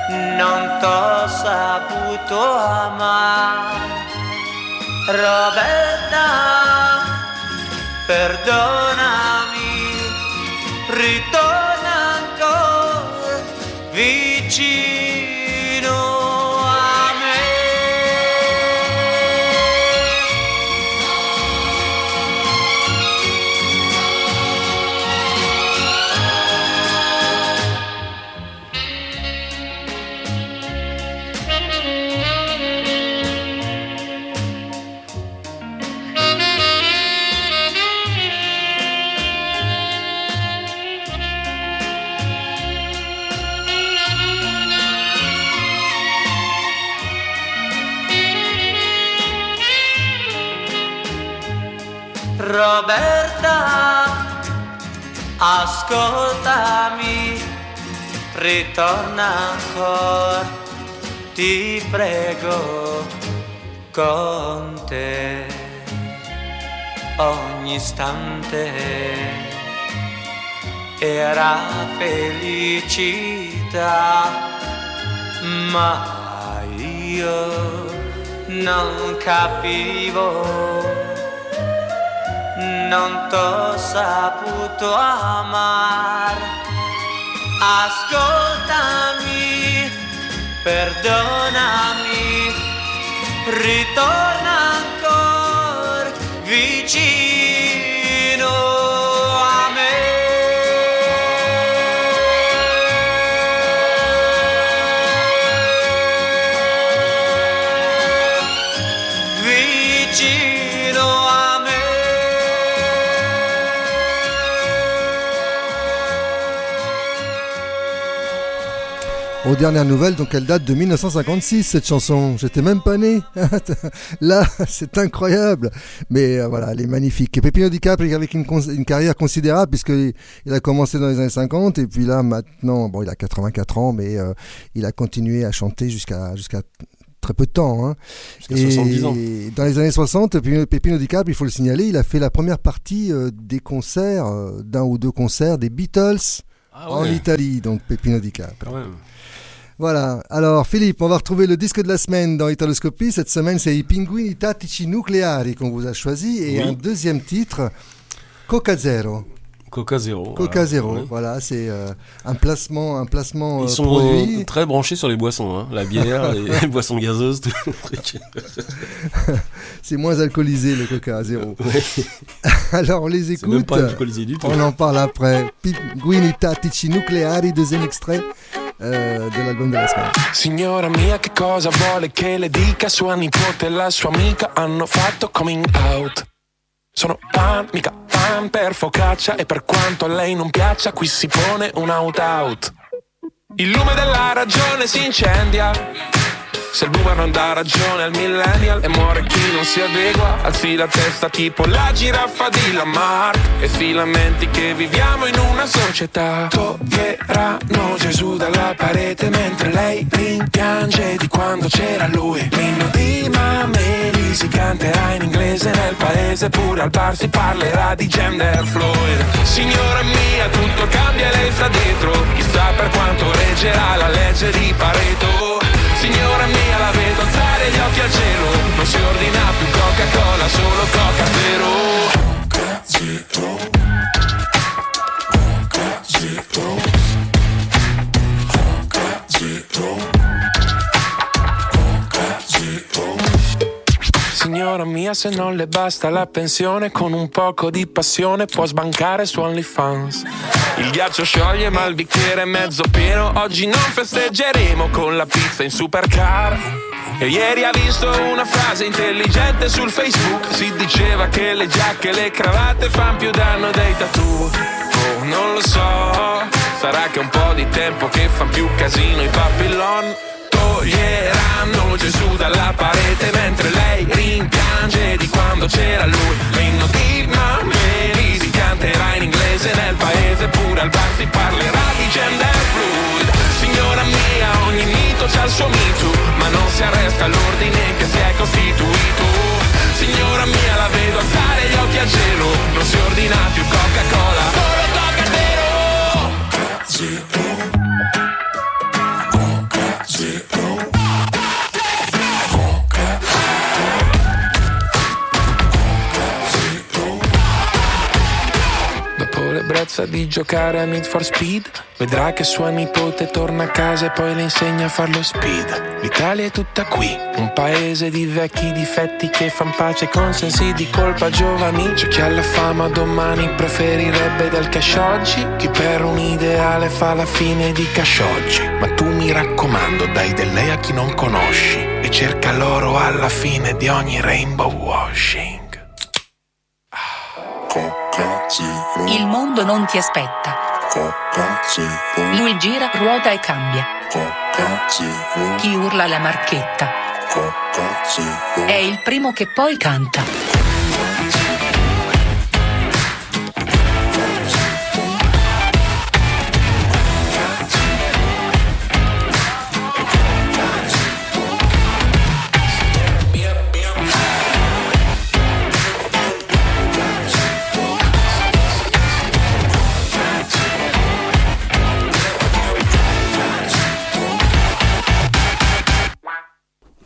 Non t'ho saputo amare. Roberta, perdonami, ritorna ancora vicino. Ascoltami, ritorna ancora, ti prego, con te. Ogni istante era felicità, ma io non capivo non t'ho saputo amare. Ascoltami, perdonami, ritorna ancora vicino Aux dernières nouvelles, donc elle date de 1956 cette chanson. J'étais même pas né. Là, c'est incroyable. Mais euh, voilà, elle est magnifique. Et Pepino Di Capri avec une, carrière considérable puisqu'il il a commencé dans les années 50 et puis là maintenant, bon, il a 84 ans, mais euh, il a continué à chanter jusqu'à jusqu'à très peu de temps. Hein. Jusqu'à Et 70 ans. dans les années 60, Pepino, Di Capri, il faut le signaler, il a fait la première partie euh, des concerts, d'un ou deux concerts des Beatles Ah en. Italie, donc Pepino Di Capri. Quand même. Voilà. Alors, Philippe, on va retrouver le disque de la semaine dans Italoscopie. Cette semaine, c'est I Pinguini Tattici Nucleari qu'on vous a choisi. Et Oui. un deuxième titre, Coca Zero. Coca Zéro. Coca. Zero. Voilà, c'est euh, un placement, un placement euh, Ils sont produit. euh, très branchés sur les boissons, hein. la bière, les, les boissons gazeuses, tout le truc. C'est moins alcoolisé, le Coca Zero. Ouais. Alors, on les C'est écoute. même pas alcoolisé du tout. On en parle après. Pinguini Tattici Nucleari, deuxième extrait euh, de l'album de la semaine. Signora mia, che cosa vuole che le dica? Sua nipote e la sua amica hanno fatto coming out. Sono pan, mica pan per focaccia e per quanto a lei non piaccia, qui si pone un out-out. Il lume della ragione si incendia. Se il boomer non dà ragione al millennial e muore chi non si adegua, alzi la testa tipo la giraffa di Lamarck e filamenti che viviamo in una società. Toglieranno Gesù dalla parete mentre lei rimpiange di quando c'era lui. L'inno di Mameli si canterà in inglese nel paese, pure al bar si parlerà di gender fluid. Signora mia, tutto cambia e lei sta dietro, chissà per quanto reggerà la legge di Pareto. Signora mia, la vedo alzare gli occhi al cielo, non si ordina più Coca-Cola, solo Coca Zero. Mia, se non le basta la pensione, con un poco di passione può sbancare su OnlyFans. Il ghiaccio scioglie ma il bicchiere è mezzo pieno. Oggi non festeggeremo con la pizza in supercar. E ieri ha visto una frase intelligente sul Facebook. Si diceva che le giacche e le cravatte fanno più danno dei tattoo. Oh, non lo so, Sarà che un po' di tempo che fan più casino i Babylon Toglieranno Gesù dalla parete mentre lei rimpiange di quando c'era lui. L'inno di Mameli si canterà in inglese nel paese Pure al bar si parlerà di gender fluid. Signora mia ogni mito c'ha il suo mito Ma non si arresta all'ordine che si è costituito. Signora mia la vedo alzare gli occhi a gelo Non si ordina più Coca-Cola. Solo Coca-Zero L'ebbrezza di giocare a Need for Speed? Vedrà che sua nipote torna a casa e poi le insegna a farlo speed. L'Italia è tutta qui, un paese di vecchi difetti che fan pace con sensi di colpa giovani. C'è chi alla fama domani preferirebbe del cash oggi. Chi per un ideale fa la fine di cash oggi. Ma tu mi raccomando dai del lei a chi non conosci E cerca l'oro alla fine di ogni rainbow washing Il mondo non ti aspetta. Lui gira, ruota e cambia. Chi urla la marchetta. È il primo che poi canta.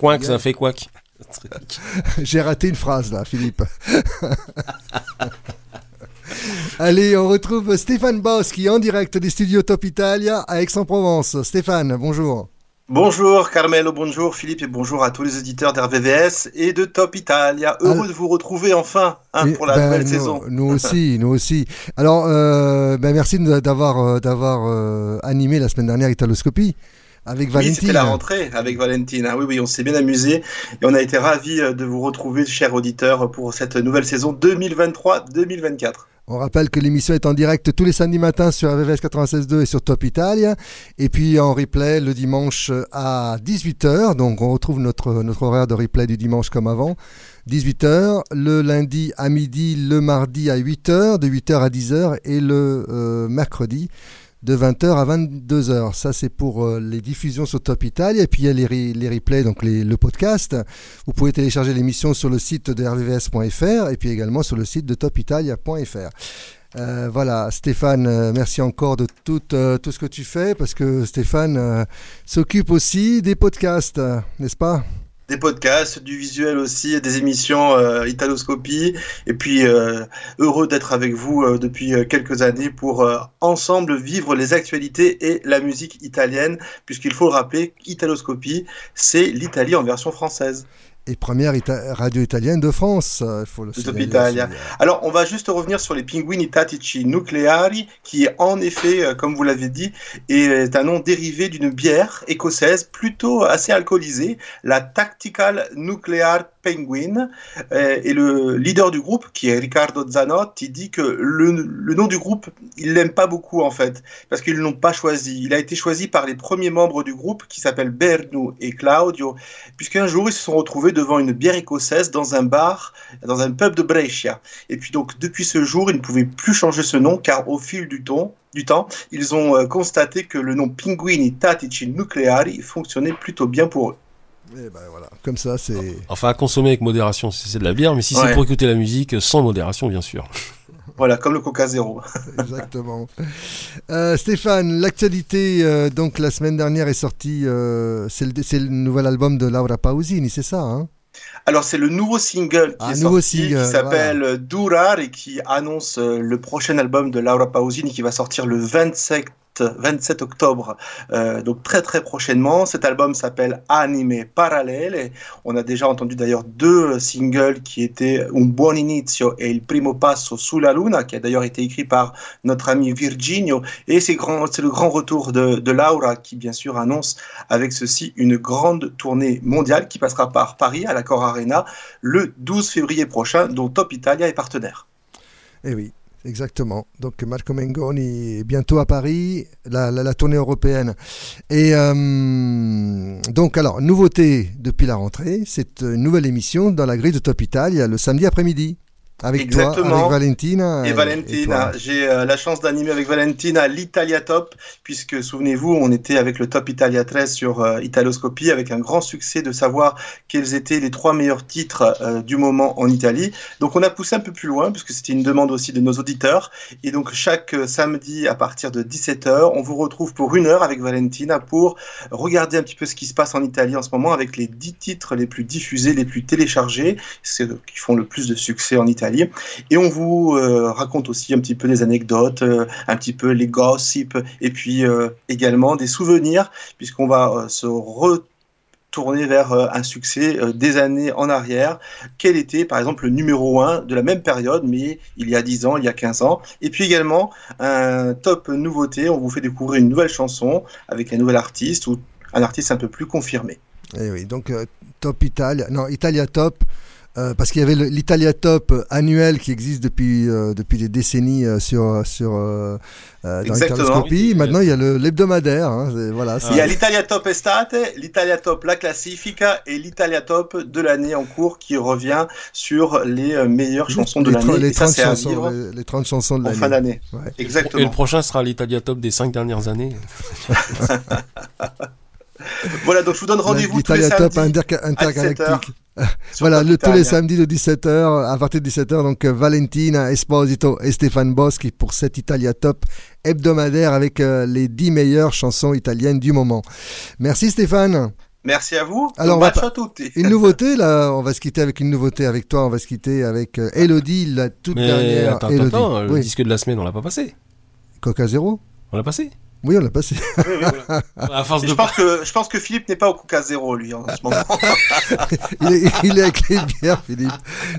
Quack, ça fait quack. J'ai raté une phrase là, Philippe. Allez, on retrouve Stéphane Boss qui est en direct des studios Top Italia à Aix-en-Provence. Stéphane, bonjour. Bonjour Carmelo, bonjour Philippe et bonjour à tous les auditeurs d'RVVS et de Top Italia. Heureux de vous retrouver enfin hein, Et, pour la ben, nouvelle nous, saison. Nous aussi, nous aussi. Alors, euh, ben, merci d'avoir euh, d'avoir euh, animé la semaine dernière Italoscopie avec Oui, Valentine. c'était la rentrée avec Valentine. Ah oui, oui, on s'est bien amusé et on a été ravis euh, de vous retrouver, chers auditeurs, pour cette nouvelle saison 2023-2024. On rappelle que l'émission est en direct tous les samedis matins sur RVVS 96.2 et sur Top Italia. Et puis en replay le dimanche à 18h. Donc on retrouve notre, notre horaire de replay du dimanche comme avant. 18h, le lundi à midi, le mardi à 8h, de 8h à 10h et le euh, mercredi de 20h à 22h. Ça, c'est pour euh, les diffusions sur Top Italia. Et puis, il y a les, les replays, donc le podcast. Vous pouvez télécharger l'émission sur le site de rvvs.fr et puis également sur le site de topitalia.fr. Euh, voilà, Stéphane, euh, merci encore de tout, euh, tout ce que tu fais parce que Stéphane s'occupe aussi des podcasts, n'est-ce pas? Des podcasts, du visuel aussi, des émissions euh, Italoscopie. Et puis, euh, heureux d'être avec vous euh, depuis quelques années pour ensemble vivre les actualités et la musique italienne, puisqu'il faut le rappeler, Italoscopie, c'est l'Italie en version française. Et première ita- radio italienne de France, euh, il faut le signaler aussi. Alors, on va juste revenir sur les Pinguini Tattici Nucleari, qui en effet, euh, comme vous l'avez dit, est un nom dérivé d'une bière écossaise plutôt assez alcoolisée, la Tactical Nuclear Penguin. Euh, et le leader du groupe, qui est Riccardo Zanotti, dit que le, nom du groupe, il l'aime pas beaucoup en fait, parce qu'ils l'ont pas choisi. Il a été choisi par les premiers membres du groupe, qui s'appellent Bernu et Claudio, puisqu'un jour ils se sont retrouvés devant une bière écossaise dans un bar, dans un pub de Brescia. Et puis donc depuis ce jour, ils ne pouvaient plus changer ce nom car au fil du temps, du temps ils ont euh, constaté que le nom Pinguini Tattici Nucleari fonctionnait plutôt bien pour eux. Et ben voilà, comme ça c'est. Enfin, à consommer avec modération si c'est de la bière, mais si Ouais. c'est pour écouter la musique, sans modération, bien sûr. Voilà, comme le Coca Zéro. Exactement. Euh, Stéphane, l'actualité, euh, donc la semaine dernière est sorti, euh, c'est le, c'est le nouvel album de Laura Pausini, c'est ça hein? Alors c'est le nouveau single qui Ah, est nouveau sorti, single, qui s'appelle Durar et qui annonce euh, le prochain album de Laura Pausini qui va sortir le 27 27 octobre, euh, donc très très prochainement. Cet album s'appelle Anime Parallele. Et on a déjà entendu d'ailleurs deux singles qui étaient Un buon inizio et Il primo passo sulla luna, qui a d'ailleurs été écrit par notre ami Virginio. Et c'est le grand retour de, de Laura qui bien sûr annonce avec ceci une grande tournée mondiale qui passera par Paris à l'Accor Arena le 12 février prochain, dont Top Italia est partenaire. Eh oui. Exactement. Donc Marco Mengoni est bientôt à Paris, la, tournée européenne. Et euh, donc alors, nouveauté depuis la rentrée, c'est une nouvelle émission dans la grille de Top Italia le samedi après-midi. Avec toi, Exactement. avec Valentina. Et et Valentina, toi. j'ai euh, la chance d'animer avec Valentina l'Italia Top, puisque souvenez-vous, on était avec le Top Italia 13 sur euh, Italoscopie, avec un grand succès de savoir quels étaient les trois meilleurs titres euh, du moment en Italie. Donc on a poussé un peu plus loin, puisque c'était une demande aussi de nos auditeurs. Et donc chaque samedi à partir de 17h, on vous retrouve pour une heure avec Valentina pour regarder un petit peu ce qui se passe en Italie en ce moment avec les 10 titres les plus diffusés, les plus téléchargés, ceux qui font le plus de succès en Italie. Et on vous euh, raconte aussi un petit peu des anecdotes, euh, un petit peu les gossips, et puis euh, également des souvenirs, puisqu'on va se retourner vers un succès des années en arrière. Quel était, par exemple, le numéro 1 de la même période, mais il y a 10 ans, il y a 15 ans? Et puis également, un top nouveauté, on vous fait découvrir une nouvelle chanson avec un nouvel artiste ou un artiste un peu plus confirmé. Eh oui, donc Top Italia, non, Italia Top, euh, parce qu'il y avait l'Italia Top annuel qui existe depuis, euh, depuis des décennies euh, sur, sur, euh, euh, dans l'Italoscopie. Maintenant, il y a le- l'hebdomadaire. hein, voilà, Il y a l'Italia Top Estate, l'Italia Top La Classifica et l'Italia Top de l'année en cours qui revient sur les euh, meilleures chansons de l'année. les Et ça, 30 c'est à chansons, vivre les, les 30 chansons de en l'année. fin d'année. Ouais. Exactement. Et le prochain sera l'Italia Top des cinq dernières années. Voilà, donc je vous donne rendez-vous tous les L'Italia Top samedis à intergalactique. 17h. Voilà, le- tous les Italia. samedis de 17h, à partir de 17h, donc euh, Valentina Esposito et Stéphane Boschi pour cette Italia Top hebdomadaire avec euh, les 10 meilleures chansons italiennes du moment. Merci Stéphane. Merci à vous. Alors, on va. Une nouveauté, là, on va se quitter avec une nouveauté avec toi, on va se quitter avec euh, Elodie, la toute Mais dernière attends, Elodie. attends, attends, le oui. disque de la semaine, on l'a pas passé. Coca Zéro On l'a passé. Oui, on l'a passé. Oui, oui, voilà. À force Et de je, pense que, je pense que Philippe n'est pas au Coca Zéro, lui, en ce moment. il, est, il est avec les bières, Philippe.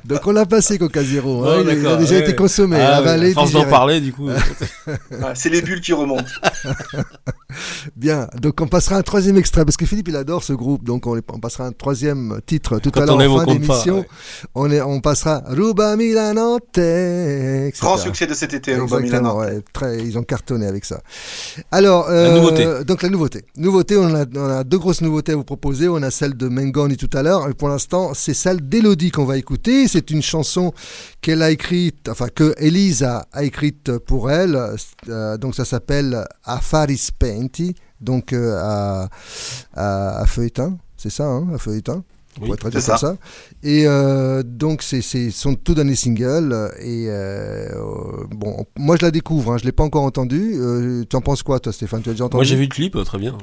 Donc on l'a passé Coca Zéro. hein, il, a- il a d'accord, déjà ouais. été consommé, Ah, avalé, à force d'en parler, du coup. Ouais, c'est les bulles qui remontent. Bien, donc on passera un troisième extrait parce que Philippe il adore ce groupe, donc on, on passera un troisième titre tout Quand à l'heure en on fin d'émission. ouais. On, est, on passera Ruba Milanote. etc. Grand succès de cet été, Ruba ouais, très, ils ont cartonné avec ça. Alors, euh, La nouveauté. donc la nouveauté. Nouveauté, on a, on a deux grosses nouveautés à vous proposer. On a celle de Mengoni tout à l'heure, et pour l'instant, c'est celle d'Elodie qu'on va écouter. C'est une chanson qu'elle a écrite, enfin que Elise a, a écrite pour elle. Euh, donc ça s'appelle Affari Spenti, donc euh, à, à, à feuilletin, c'est ça, hein, à feuilletin. On Oui, traduire comme ça. ça. Et euh, donc, c'est son tout dernier single. Et euh, euh, bon, moi, je la découvre. Hein, je l'ai pas encore entendue. Euh, tu en penses quoi, toi, Stéphane? Tu as déjà entendu Moi, j'ai vu le clip, euh, très bien.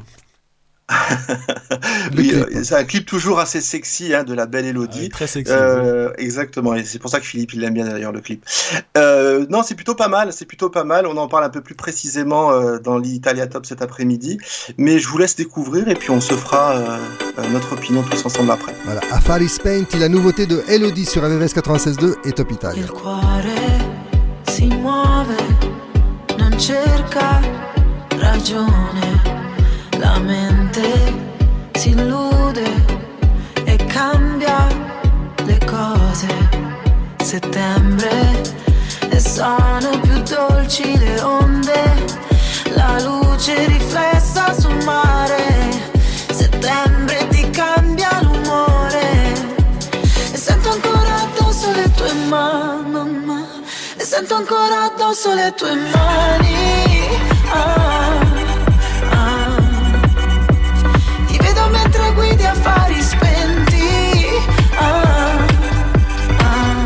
Oui, clip. euh, c'est un clip toujours assez sexy hein, de la belle Ah Elodie. oui, très sexy. Euh, exactement, et c'est pour ça que Philippe il aime bien d'ailleurs le clip. Euh, non, c'est plutôt pas mal, c'est plutôt pas mal. On en parle un peu plus précisément euh, dans l'Italia Top cet après-midi, mais je vous laisse découvrir et puis on se fera notre opinion tous ensemble après. Voilà, Affari Spenti, la nouveauté de Elodie sur RVVS 96.2 et Top Italia. Il cuore si muove, non cerca ragione, la mente si illude e cambia le cose. Settembre e sono più dolci le onde, la luce riflessa sul mare. Settembre ti cambia l'umore e sento ancora addosso le tue mani sento ancora addosso le tue mani ah. Mentre guidi affari spenti Ah, ah.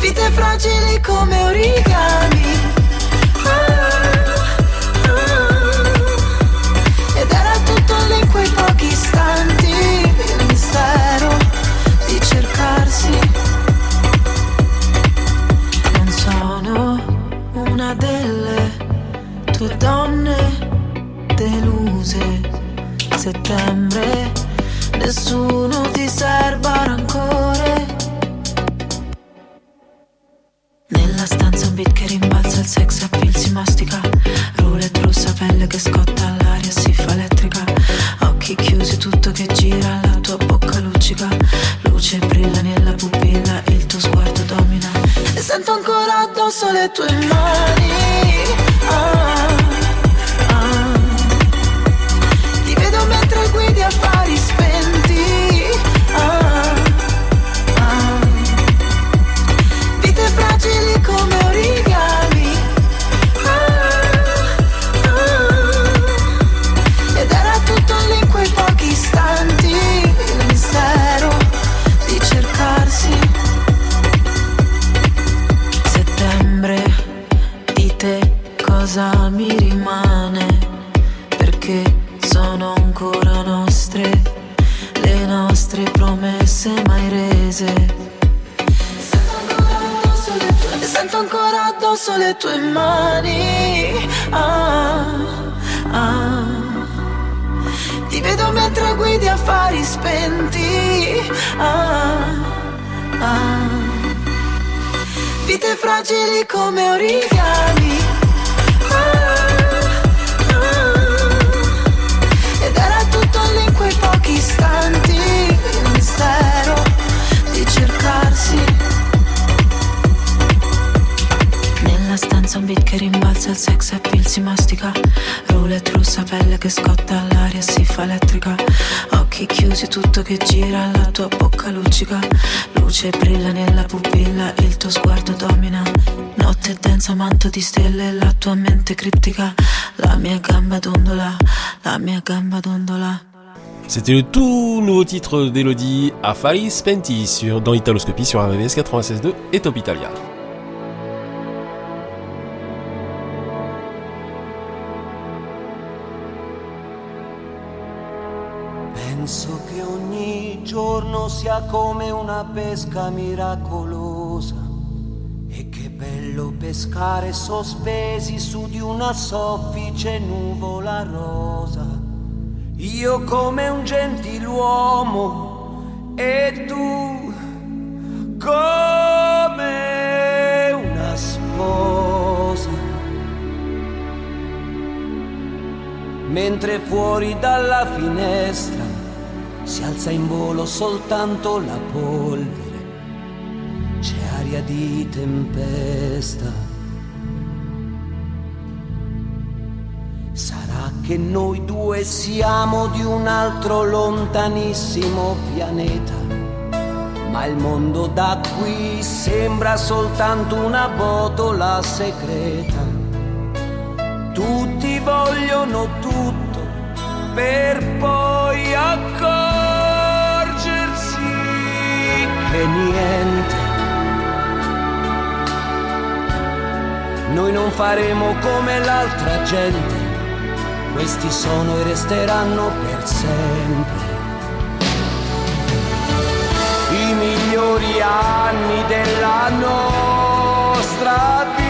Vite fragili come origami Settembre. Nessuno ti serba rancore. Nella stanza un beat che rimbalza il sex appeal si mastica. Roulette rossa pelle che scotta l'aria si fa elettrica. Occhi chiusi tutto che gira la tua bocca luccica. Luce brilla nella pupilla il tuo sguardo domina. E sento ancora addosso le tue mani. Ah. C'était le tout nouveau titre d'Elodie Affari Spenti sur, dans Italoscopie sur RVVS 96.2 et Top Italia. Pescare sospesi su di una soffice nuvola rosa. Io come un gentiluomo e tu come una sposa. Mentre fuori dalla finestra si alza in volo soltanto la polvere, c'è aria di tempesta. Che noi due siamo di un altro lontanissimo pianeta, ma il mondo da qui sembra soltanto una botola segreta. Tutti vogliono tutto per poi accorgersi che niente. Noi non faremo come l'altra gente, questi sono e resteranno per sempre. I migliori anni della nostra vita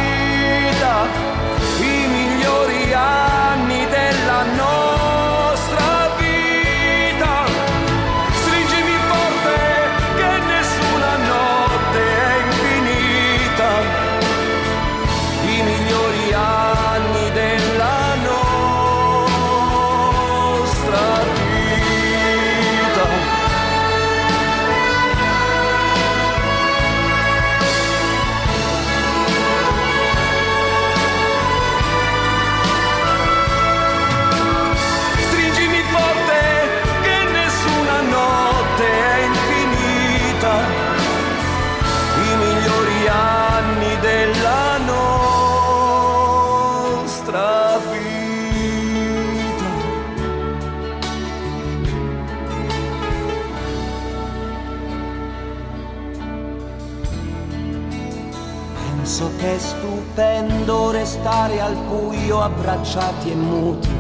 Penso che è stupendo restare al buio abbracciati e muti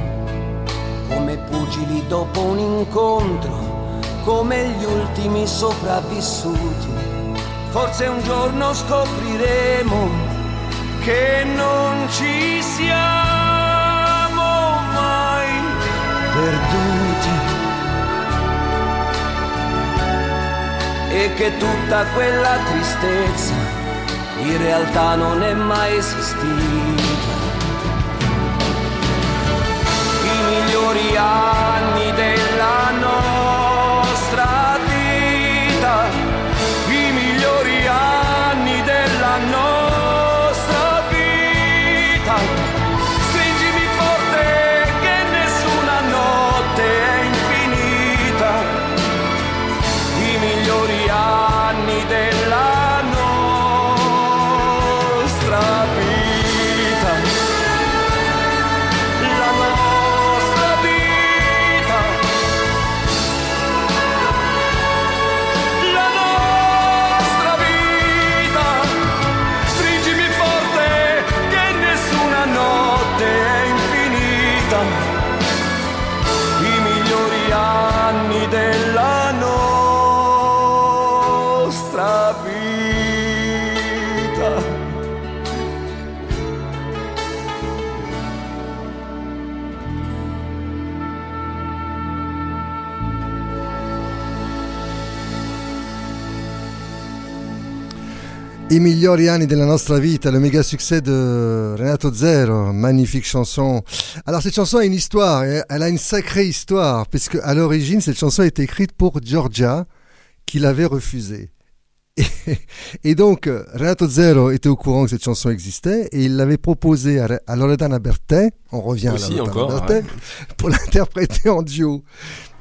come pugili dopo un incontro, come gli ultimi sopravvissuti. Forse un giorno scopriremo che non ci siamo mai perduti e che tutta quella tristezza in realtà non è mai esistita. I migliori anni I migliori anni della nostra vita, le méga succès de Renato Zero, magnifique chanson. Alors cette chanson a une histoire, elle a une sacrée histoire, puisque à l'origine cette chanson est écrite pour Giorgia, qui l'avait refusée. Et, et donc Renato Zero était au courant que cette chanson existait et il l'avait proposée à, à Loredana Berthet, on revient Aussi à Loredana encore, pour l'interpréter en duo.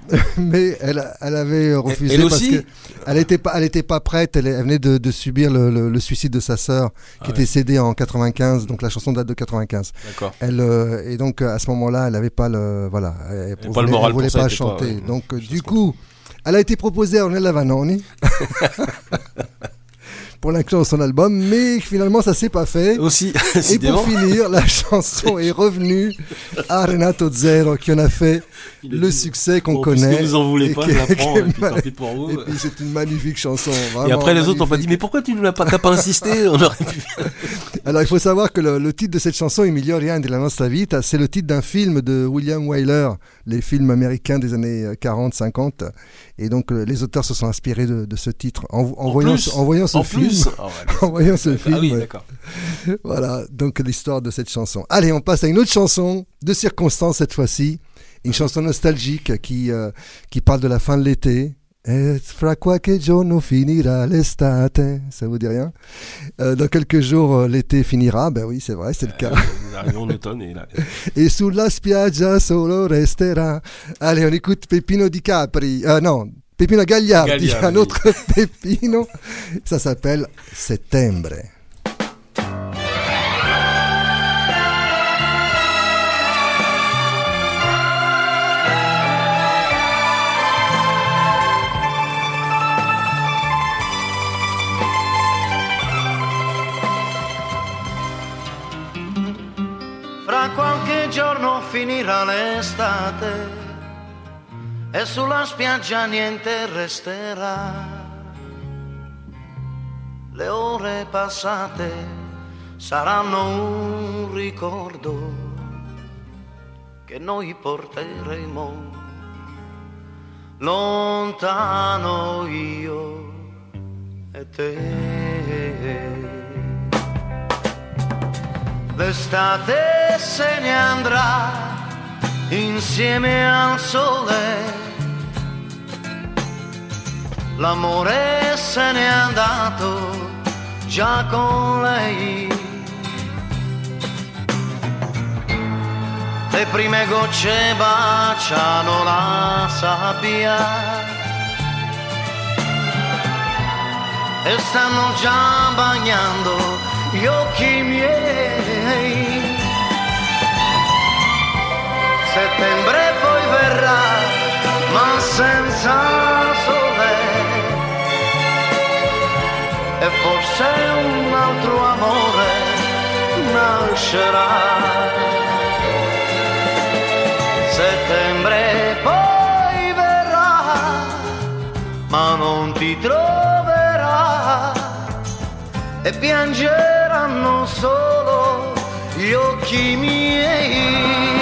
Mais elle, elle avait refusé Elle parce aussi que elle était pas, elle était pas prête. Elle, elle venait de, de subir le, le- le suicide de sa sœur, qui Ah était ouais. cédée en 95. Donc la chanson date de 95. D'accord. Elle euh, et donc à ce moment-là, elle n'avait pas le voilà, elle, avait pas le voulait- moral voulait pour pas chanter. ouais. donc euh, du coup, elle a été proposée à Ornella Vanoni. Pour l'inclure dans son album, mais finalement ça s'est pas fait. Aussi, Et pour finir, la chanson est revenue à Renato Zero qui en a fait le succès qu'on Bon, connaît. vous en voulez pas, je la prends, et puis ma- tant pis pour vous. Et puis c'est une magnifique chanson. Et après, les autres ont pas dit, mais pourquoi tu ne l'as pas, t'as pas insisté On aurait pu. Alors il faut savoir que le, le titre de cette chanson, Il migliori anni della nostra vita, c'est le titre d'un film de William Wyler, les films américains des années 40-50. Et donc euh, les auteurs se sont inspirés de, de ce titre en, en voyant, plus en voyant ce En film. plus ouais, en voyant ce Ah film. oui, ouais. Voilà, donc l'histoire de cette chanson. Allez, on passe à une autre chanson, de circonstance cette fois-ci. Une chanson nostalgique qui, euh, qui parle de la fin de l'été. Et fra qualche giorno finira l'estate. Ça vous dit rien Euh, Dans quelques jours, euh, l'été finira. Ben oui, c'est vrai, c'est le cas. On arrive en automne et là. Et sulla spiaggia solo resterà. Allez, on écoute Peppino Di Capri. Euh, non, Peppino Gagliardi, Gagliardi. un autre Peppino. Ça s'appelle Settembre. Finirà l'estate e sulla spiaggia niente resterà. Le ore passate saranno un ricordo che noi porteremo lontano io e te. L'estate se ne andrà insieme al sole. L'amore se n'è andato già con lei. Le prime gocce baciano la sabbia e stanno già bagnando gli occhi miei. Settembre poi verrà, ma senza sole. E forse un altro amore nascerà. Settembre poi verrà, ma non ti troverà e piangeranno solo gli occhi miei.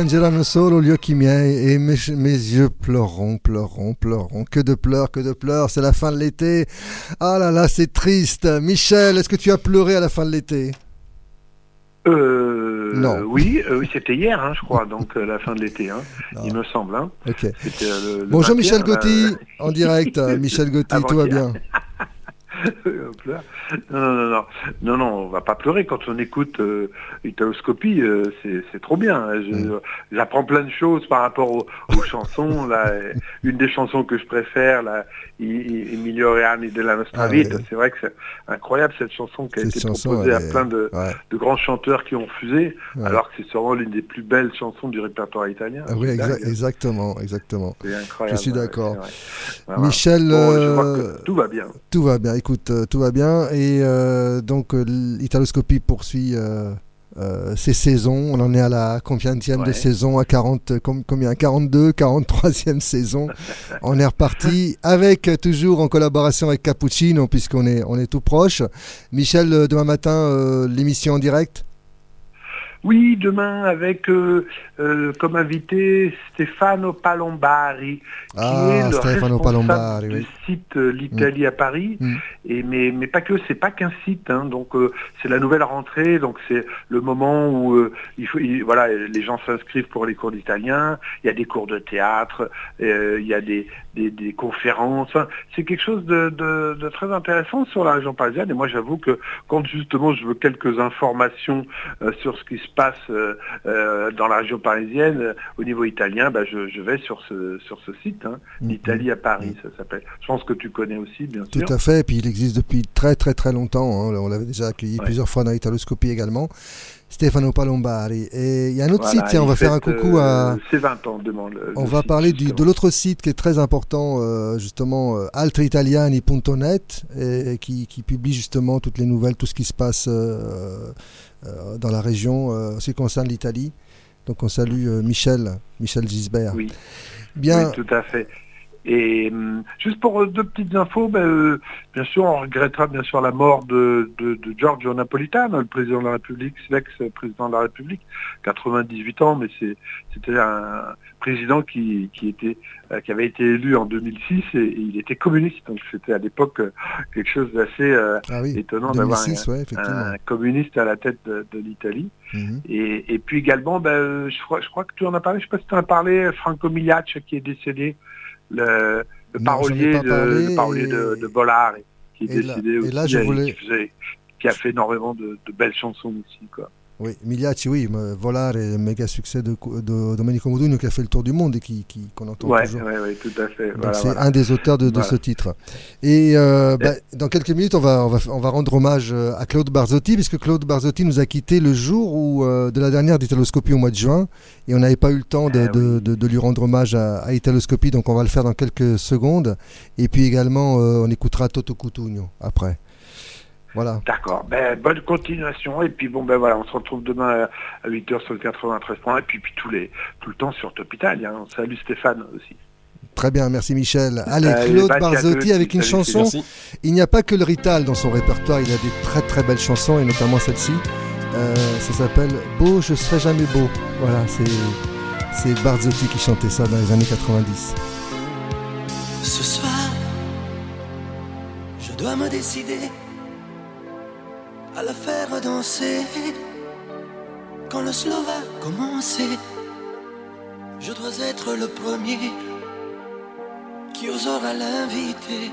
Piangeranno solo gli occhi miei et mes, mes yeux pleureront, pleureront, pleureront. Que de pleurs, que de pleurs, c'est la fin de l'été. Ah là là, c'est triste. Michel, est-ce que tu as pleuré à la fin de l'été? Euh, Non. Oui, euh, oui, c'était hier, hein, je crois, donc euh, la fin de l'été, hein, il me semble. Hein. Euh, le- le Bonjour 21, Michel Gauthier, en direct. Michel Gauthier, tout va bien on pleure. Non, non, non, non, non, non, on va pas pleurer quand on écoute euh, Italoscopie, euh, c'est trop bien. hein. Mm. J'apprends plein de choses par rapport aux, aux chansons. Là, une des chansons que je préfère, là, I- I- I migliori anni della nostra Ah, vita, c'est vrai que c'est incroyable cette chanson qui a Cette été chanson, proposée à est- plein de, ouais. de grands chanteurs qui ont refusé, Ouais. alors que c'est sûrement l'une des plus belles chansons du répertoire italien. Ah oui, exa- exactement, exactement. C'est incroyable, Je suis d'accord. Michel, Bon, je vois euh, que tout va bien. Tout va bien, écoute, euh, tout va bien. Et euh, donc, euh, l'Italoscopie poursuit euh, euh, ses saisons. On en est à la combienième de saison À 40, euh, com- combien? 42, 43e saison. on est reparti avec, euh, toujours en collaboration avec Cappuccino, puisqu'on est, on est tout proche. Michel, euh, demain matin, euh, l'émission en direct? Oui, demain avec euh, euh, comme invité Stefano Palombari, qui Ah, est le Stefano responsable du oui. site euh, l'Italie à Paris. Mm. Et mais mais pas que, c'est pas qu'un site. hein. donc euh, c'est la nouvelle rentrée, donc c'est le moment où il faut, il- voilà, les gens s'inscrivent pour les cours d'italien. Il y a des cours de théâtre, il y a des des, des conférences. Enfin, c'est quelque chose de, de, de très intéressant sur la région parisienne. Et moi, j'avoue que quand justement je veux quelques informations euh, sur ce qui se passe euh, euh, dans la région parisienne au niveau italien, bah, je, je vais sur ce sur ce site, hein, l'Italie à Paris, ça s'appelle. Je pense que tu connais aussi, bien Tout sûr. à fait, et puis il existe depuis très très très longtemps. hein. On l'avait déjà accueilli plusieurs fois dans l'Italoscopie également. Stefano Palombari. Et il y a un autre Voilà, site, tiens, on va faire un fête, coucau à. euh, ses 20 ans, demande. le- On va site, parler du- de l'autre site qui est très important, euh, justement, euh, altriitaliani.net, et, et qui, qui publie justement toutes les nouvelles, tout ce qui se passe euh, dans la région, en ce qui concerne l'Italie. Donc on salue Michel, Michel Gisbert. Oui. Bien. Oui, tout à fait. Et hum, juste pour euh, deux petites infos, ben, euh, bien sûr, on regrettera bien sûr la mort de, de, de Giorgio Napolitano, le président de la République, l'ex-président de la République, 98 ans, mais c'était un président qui, qui était euh, qui avait été élu en 2006 et, et il était communiste, donc c'était à l'époque quelque chose d'assez euh, Ah oui, étonnant d'avoir 2006, un, ouais, effectivement. un communiste à la tête de, de l'Italie. Mhm. Et, et puis également, ben, je, crois, je crois que tu en as parlé, je sais pas si tu en as parlé, Franco Migliaccio qui est décédé, le, le Non, parolier, de, le parolier et- de, de Bollard, qui est et là- décédé et aussi, là, je et voulais- qui, faisait- qui a fait énormément de, de belles chansons aussi. Quoi. Oui, Migliacci, oui, Volare méga succès de, de Domenico Modugno qui a fait le tour du monde et qui, qui- qu'on entend Ouais, toujours. ouais, tout à fait. Voilà, c'est voilà. un des auteurs de, de Voilà. ce titre. Et euh, bah, dans quelques minutes, on va, on, va, on va rendre hommage euh, à Claude Barzotti, puisque Claude Barzotti nous a quitté le jour où, euh, de la dernière d'Italoscopie au mois de juin, et on n'avait pas eu le temps de, de- de- de lui rendre hommage à, à Italoscopie, donc on va le faire dans quelques secondes. Et puis également, euh, on écoutera Toto Cutugno après. Voilà. D'accord, ben, bonne continuation. Et puis bon, ben voilà, on se retrouve demain à 8h sur le 93 points, et puis, puis tous les, tout le temps sur Top Italia. hein. Salut Stéphane aussi. Très bien, merci Michel. Allez, Claude Barzotti avec une chanson. merci. Il n'y a pas que le Rital dans son répertoire, il a des très très belles chansons, et notamment celle-ci. Euh, ça s'appelle Beau, je serai jamais beau. Voilà, c'est, c'est Barzotti qui chantait ça dans les années 90. Ce soir, je dois me décider à la faire danser. Quand le slow va commencer, je dois être le premier qui osera l'inviter.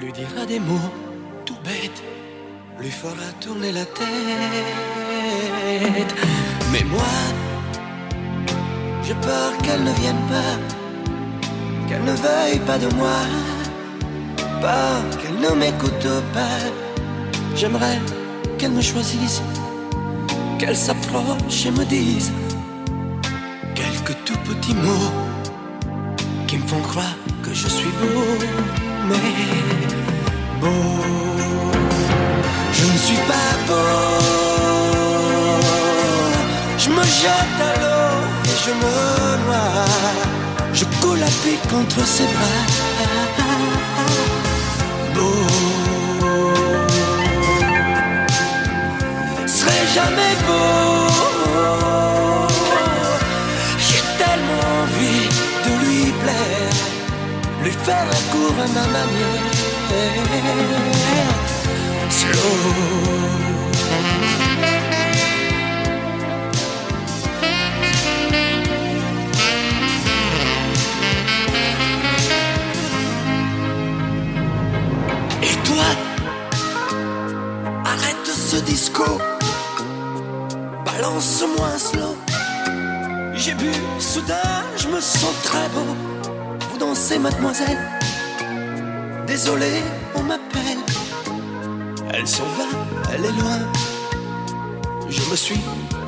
Lui dira des mots tout bêtes, lui fera tourner la tête. Mais moi, j'ai peur qu'elle ne vienne pas qu'elle ne veuille pas de moi, pas qu'elle ne m'écoute pas. J'aimerais qu'elle me choisisse, qu'elle s'approche et me dise quelques tout petits mots qui me font croire que je suis beau, mais beau. Je ne suis pas beau, je me jette à l'eau et je me noie. Je coule à pied contre ses bras. jamais beau. J'ai tellement envie de lui plaire, lui faire un cours à ma manière. Slow. disco balance-moi un slow. J'ai bu, soudain, je me sens très beau. Vous dansez, mademoiselle. Désolé, on m'appelle. Elle s'en va, elle est loin. Je me suis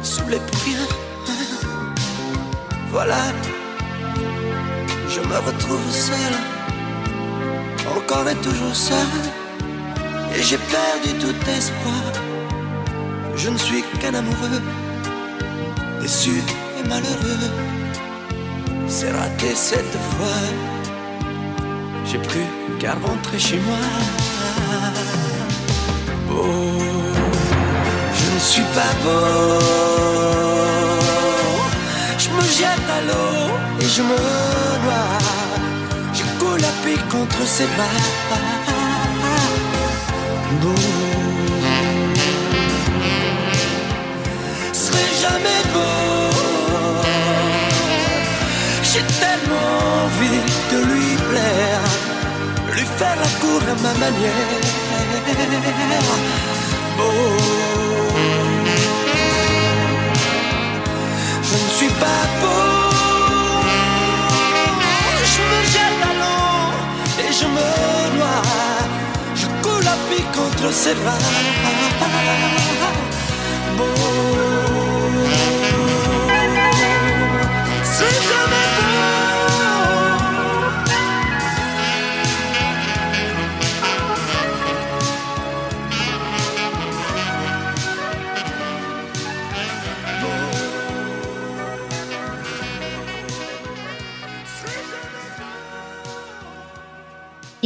saoulé pour rien. Voilà, je me retrouve seul. Encore et toujours seul. Et j'ai perdu tout espoir. Je ne suis qu'un amoureux, déçu et malheureux. C'est raté cette fois. J'ai plus qu'à rentrer chez moi. Beau, je ne suis pas beau. Je me jette à l'eau et je me noie. Je pied contre ses bras. Beau, serait jamais beau. Faire la cour à ma manière. Beau, je ne suis pas beau. Je me jette à l'eau et je me noie. Je coule à pied contre ses bras. Beau,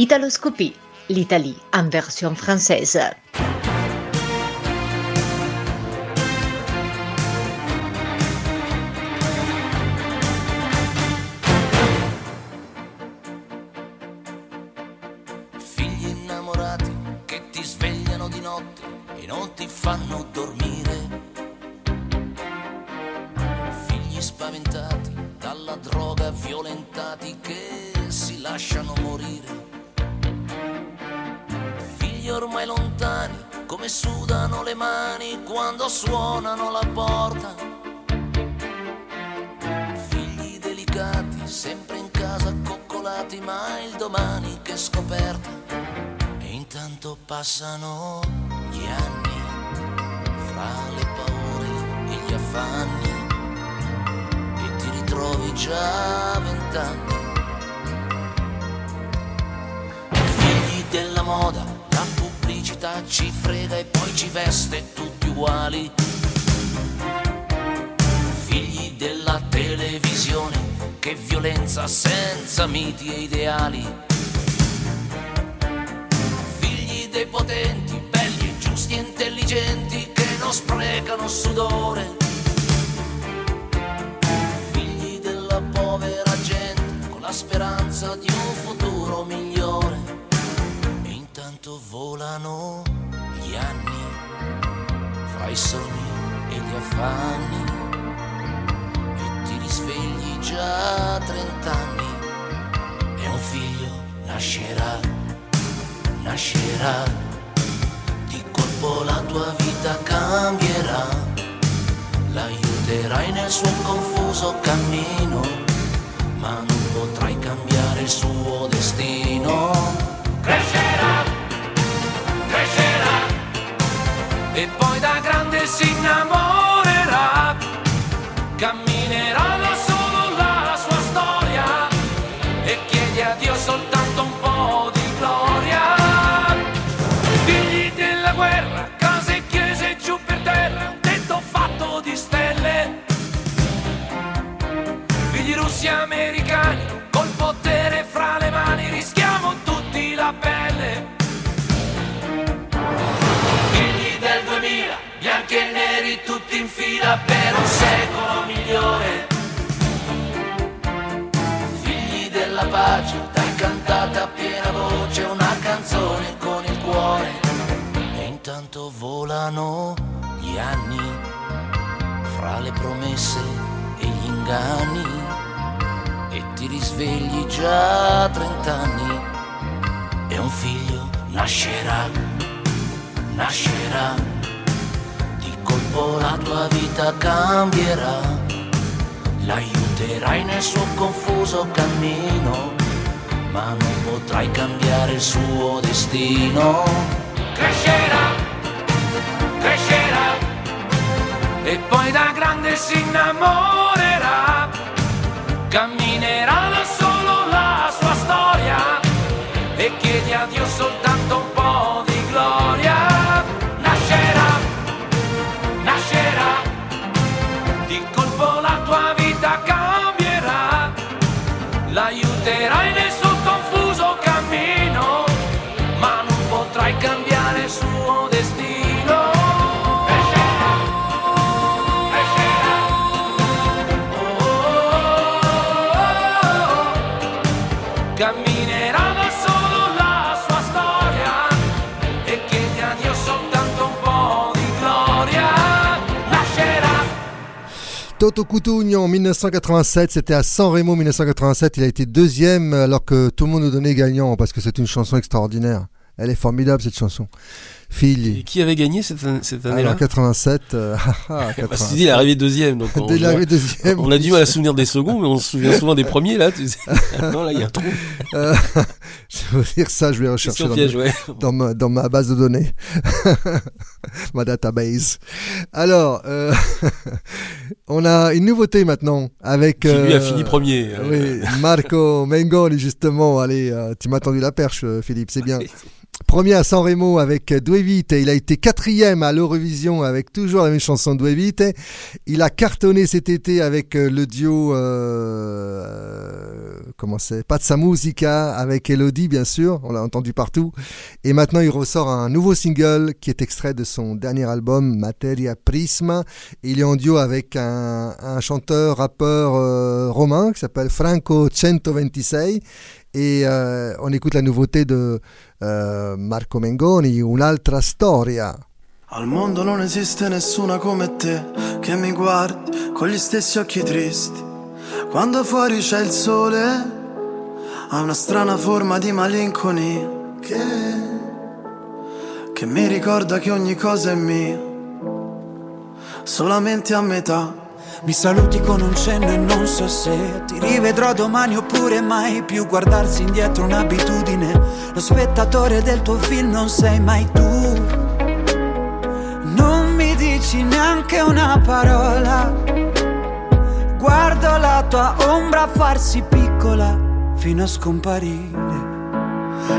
Italoscopie, l'Italie en version française. Della moda, la pubblicità ci frega e poi ci veste tutti uguali. Figli della televisione, che violenza senza miti e ideali. Figli dei potenti, belli giusti e intelligenti, che non sprecano sudore. Figli della povera gente, con la speranza di un futuro intanto volano gli anni, fra i sogni e gli affanni e ti risvegli già a trent'anni e un figlio nascerà, nascerà, di colpo la tua vita cambierà, l'aiuterai nel suo confuso cammino, ma non potrai cambiare il suo destino. Crescerà, e poi da grande si innamorerà, camminerà da solo la sua storia e chiede a Dio soltanto un po' di gloria. Figli della guerra, case e chiese giù per terra, un tetto fatto di stelle. Figli russi americani, tutti in fila per un secolo migliore. Figli della pace, dai cantate a piena voce una canzone con il cuore. E intanto volano gli anni fra le promesse e gli inganni. E ti risvegli già a trent'anni e un figlio nascerà, nascerà, colpo la tua vita cambierà, l'aiuterai nel suo confuso cammino, ma non potrai cambiare il suo destino. Crescerà, crescerà, e poi da grande si innamorerà, camminerà da solo la sua storia e chiedi a Dio soltanto Toto Cutugno en 1987, c'était à San Remo 1987, il a été deuxième alors que tout le monde nous donnait gagnant parce que c'est une chanson extraordinaire. Elle est formidable cette chanson. Et qui avait gagné cette, an- cette année-là Alors 87, euh, ah, ah, Parce 87. qu'il dit, il est arrivé deuxième. Donc on, Il est arrivé deuxième. On a du mal à se souvenir des seconds, mais on se souvient souvent des premiers, là. Tu sais. non, là, il y a un trou. Euh, je vais dire ça, je vais rechercher dans, piège, ma- ouais. dans ma, dans ma base de données, ma database. Alors, euh, on a une nouveauté maintenant avec. Qui, lui, a euh, fini premier. Oui, Marco Mengoni justement. Allez, euh, tu m'as tendu la perche, euh, Philippe, c'est bien. Premier à San Remo avec Due Vite. Il a été quatrième à l'Eurovision avec toujours la même chanson Due Vite. Il a cartonné cet été avec euh, le duo, euh, euh, comment c'est, Pazza Musica avec Elodie, bien sûr. On l'a entendu partout. Et maintenant, il ressort un nouveau single qui est extrait de son dernier album, Materia Prisma. Il est en duo avec un, chanteur, rappeur romain qui s'appelle Franco 126. Et on écoute la nouveauté de euh, Marco Mengoni, Un'altra storia. Al mondo non esiste nessuna come te che mi guardi con gli stessi occhi tristi. Quando fuori c'è il sole, ha una strana forma di malinconia che, che mi ricorda che ogni cosa è mia, solamente a metà. Mi saluti con un cenno e non so se ti rivedrò domani oppure mai più guardarsi indietro un'abitudine. Lo spettatore del tuo film non sei mai tu. Non mi dici neanche una parola. Guardo la tua ombra farsi piccola fino a scomparire.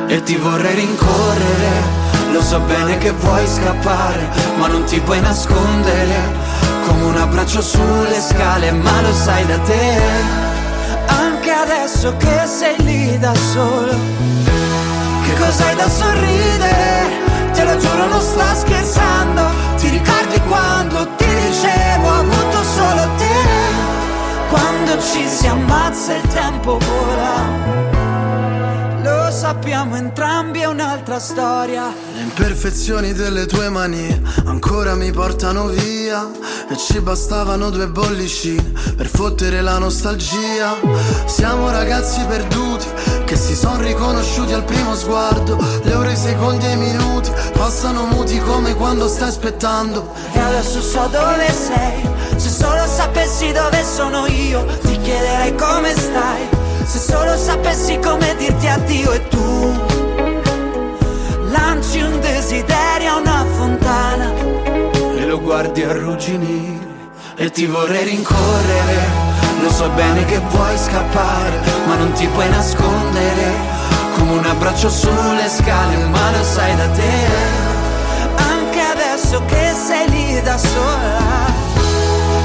E ti vorrei rincorrere, lo so bene che vuoi scappare, ma non ti puoi nascondere, come un abbraccio sulle scale, ma lo sai da te. Anche adesso che sei lì da solo. Che cos'hai da sorridere? Te lo giuro non sto scherzando, ti ricordi quando ti dicevo ho avuto solo te? Quando ci si ammazza il tempo vola. Sappiamo entrambi, è un'altra storia. Le imperfezioni delle tue manie ancora mi portano via E ci bastavano due bollicine per fottere la nostalgia Siamo ragazzi perduti che si sono riconosciuti al primo sguardo Le ore, i secondi e i minuti passano muti come quando stai aspettando E adesso so dove sei. Se solo sapessi dove sono io, ti chiederei come stai. Se solo sapessi come dirti addio e tu lanci un desiderio a una fontana. E lo guardi arrugginire e ti vorrei rincorrere Lo so bene che vuoi scappare ma non ti puoi nascondere Come un abbraccio sulle scale ma lo sai da te Anche adesso che sei lì da sola.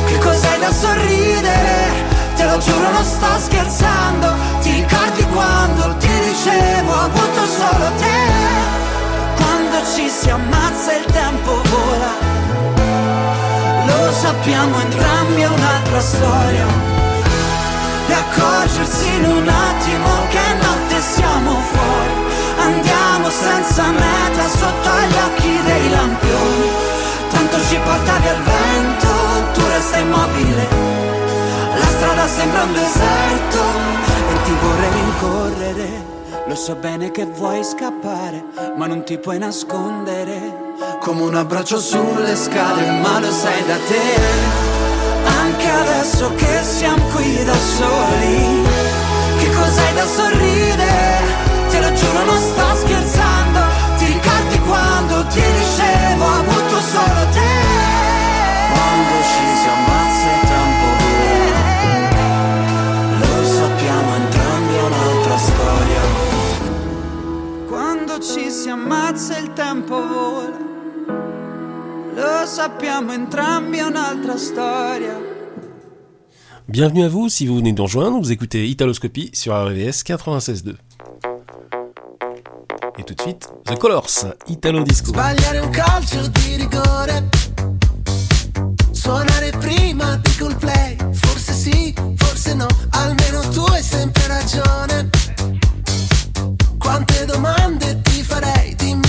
Che cos'hai da sorridere? Te lo giuro non sto scherzando. Ti ricordi quando ti dicevo ho avuto solo te Quando ci si ammazza il tempo vola. Lo sappiamo entrambi, è un'altra storia. E accorgersi in un attimo che notte siamo fuori. Andiamo senza meta sotto gli occhi dei lampioni. Tanto ci porta via il vento, tu resta immobile strada sembra un deserto E ti vorrei rincorrere. Lo so bene che vuoi scappare, ma non ti puoi nascondere. Come un abbraccio sulle scale, ma lo sai da te. Anche adesso che siamo qui da soli, che cos'hai da sorridere? Te lo giuro, non sto scherzando. Ti ricordi quando ti dicevo, ho avuto solo te. Ammazza il tempo vola. Lo sappiamo entrambi è un'altra storia. Bienvenue à vous si vous venez de nous rejoindre, vous écoutez Italoscopie sur RVS 96.2. Et tout de suite, The Colors, Italo Disco. Sbagliare un calcio di rigore. Suonare prima di col play. Forse sì, forse no. Almeno tu hai sempre ragione. Quante domande ti farei di me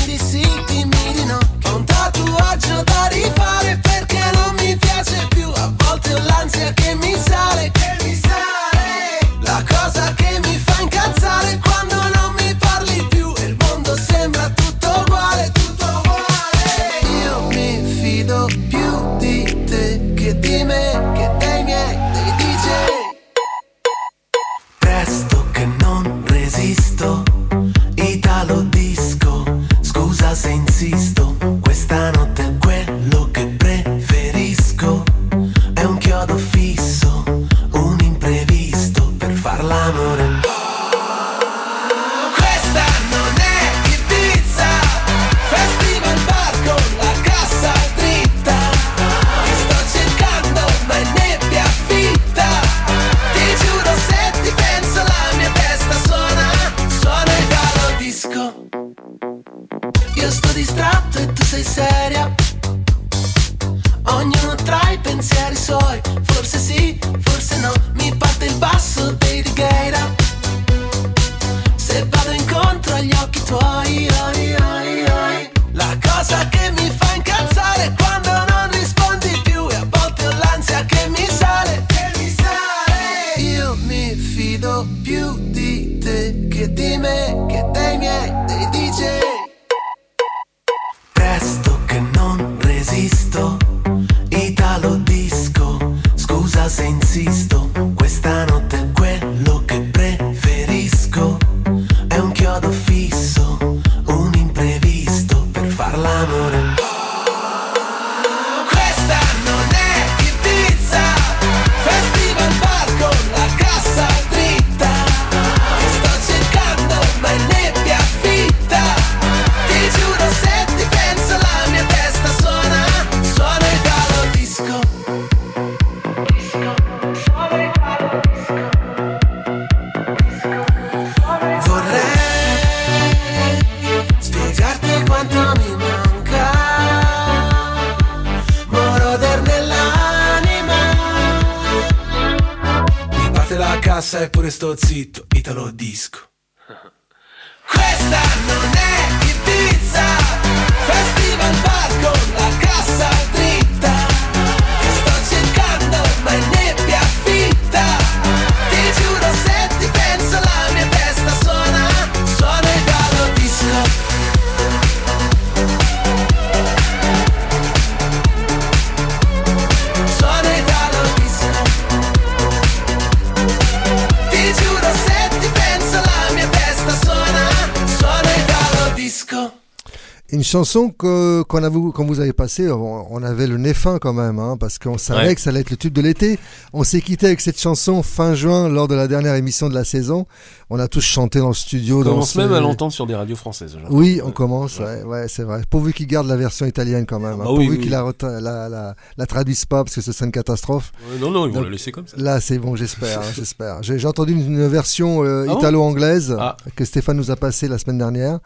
chanson que, qu'on a, vous- quand vous avez passée, on, on avait le nez fin quand même, hein, parce qu'on savait Ouais. que ça allait être le tube de l'été. On s'est quitté avec cette chanson fin juin lors de la dernière émission de la saison. On a tous chanté dans le studio. On dans commence ce- même à l'entendre sur des radios françaises. Oui, on commence, ouais, ouais, c'est vrai. Pourvu qu'il garde la version italienne quand même. hein. bah oui, Pourvu oui, qu'il oui. la, reta- la, la, la traduise pas, parce que ce serait une catastrophe. Non, non, ils vont Donc, la laisser comme ça. Là, c'est bon, j'espère, hein, j'espère. J'ai j'ai entendu une, une version euh, Ah italo-anglaise Ah. que Stéphane nous a passée la semaine dernière.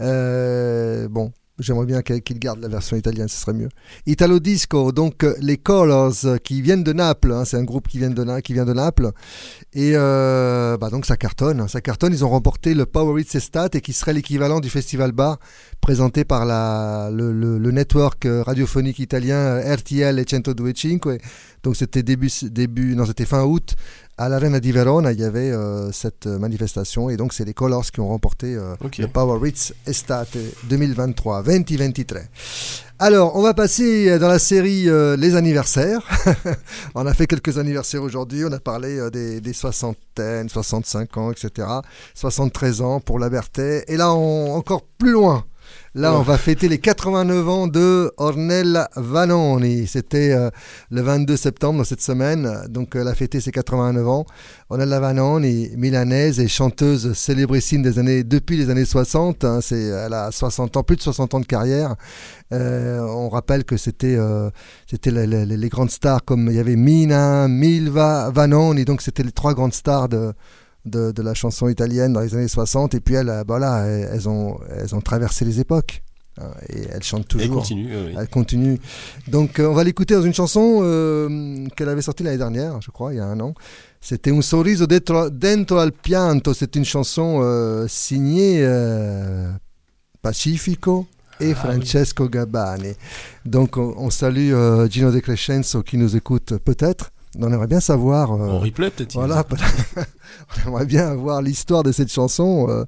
Euh, bon, j'aimerais bien qu'il garde la version italienne, ce serait mieux. Italo Disco, donc euh, les Colors euh, qui viennent de Naples, hein, c'est un groupe qui vient de, Naples. Et euh, bah donc ça cartonne, ça cartonne. Ils ont remporté le Power Hits Estate et qui serait l'équivalent du Festival Bar présenté par le, le- le network radiophonique italien RTL et 102.5. Donc c'était début, début, c'était fin août à l'Arena di Verona, il y avait euh, cette manifestation et donc c'est les Colors qui ont remporté euh, le Power Ritz Estate 2023, 2023. Alors, on va passer dans la série euh, les anniversaires. on a fait quelques anniversaires aujourd'hui. On a parlé des, des soixantaines, 65 ans, etc. 73 ans pour la Berthet. Et là, on, encore plus loin. Là, on va fêter les 89 ans de Ornella Vanoni. C'était euh, le 22 septembre cette semaine. Donc, elle a fêté ses 89 ans. Ornella Vanoni, milanaise et chanteuse célébrissime des années, depuis les années 60. hein. c'est, elle a 60 ans, plus de 60 ans de carrière. Euh, on rappelle que c'était euh, c'était les- les grandes stars comme il y avait Mina, Milva, Vanoni. Donc, c'était les trois grandes stars de, de, de la chanson italienne dans les années 60. Et puis, elles, euh, voilà, elles, elles ont, elles ont traversé les époques. hein, et elles chantent toujours. Et continue, oui, oui. Elles continuent. Donc, euh, on va l'écouter dans une chanson euh, qu'elle avait sortie l'année dernière, je crois, il y a un an. C'était Un sorriso dentro, dentro al pianto. C'est une chanson euh, signée euh, Pacifico et Francesco Gabbani. Donc, on, on salue Gino De Crescenzo qui nous écoute peut-être. On aimerait bien savoir. euh, En replay, peut-être, il Voilà, on aimerait bien avoir l'histoire de cette chanson, euh,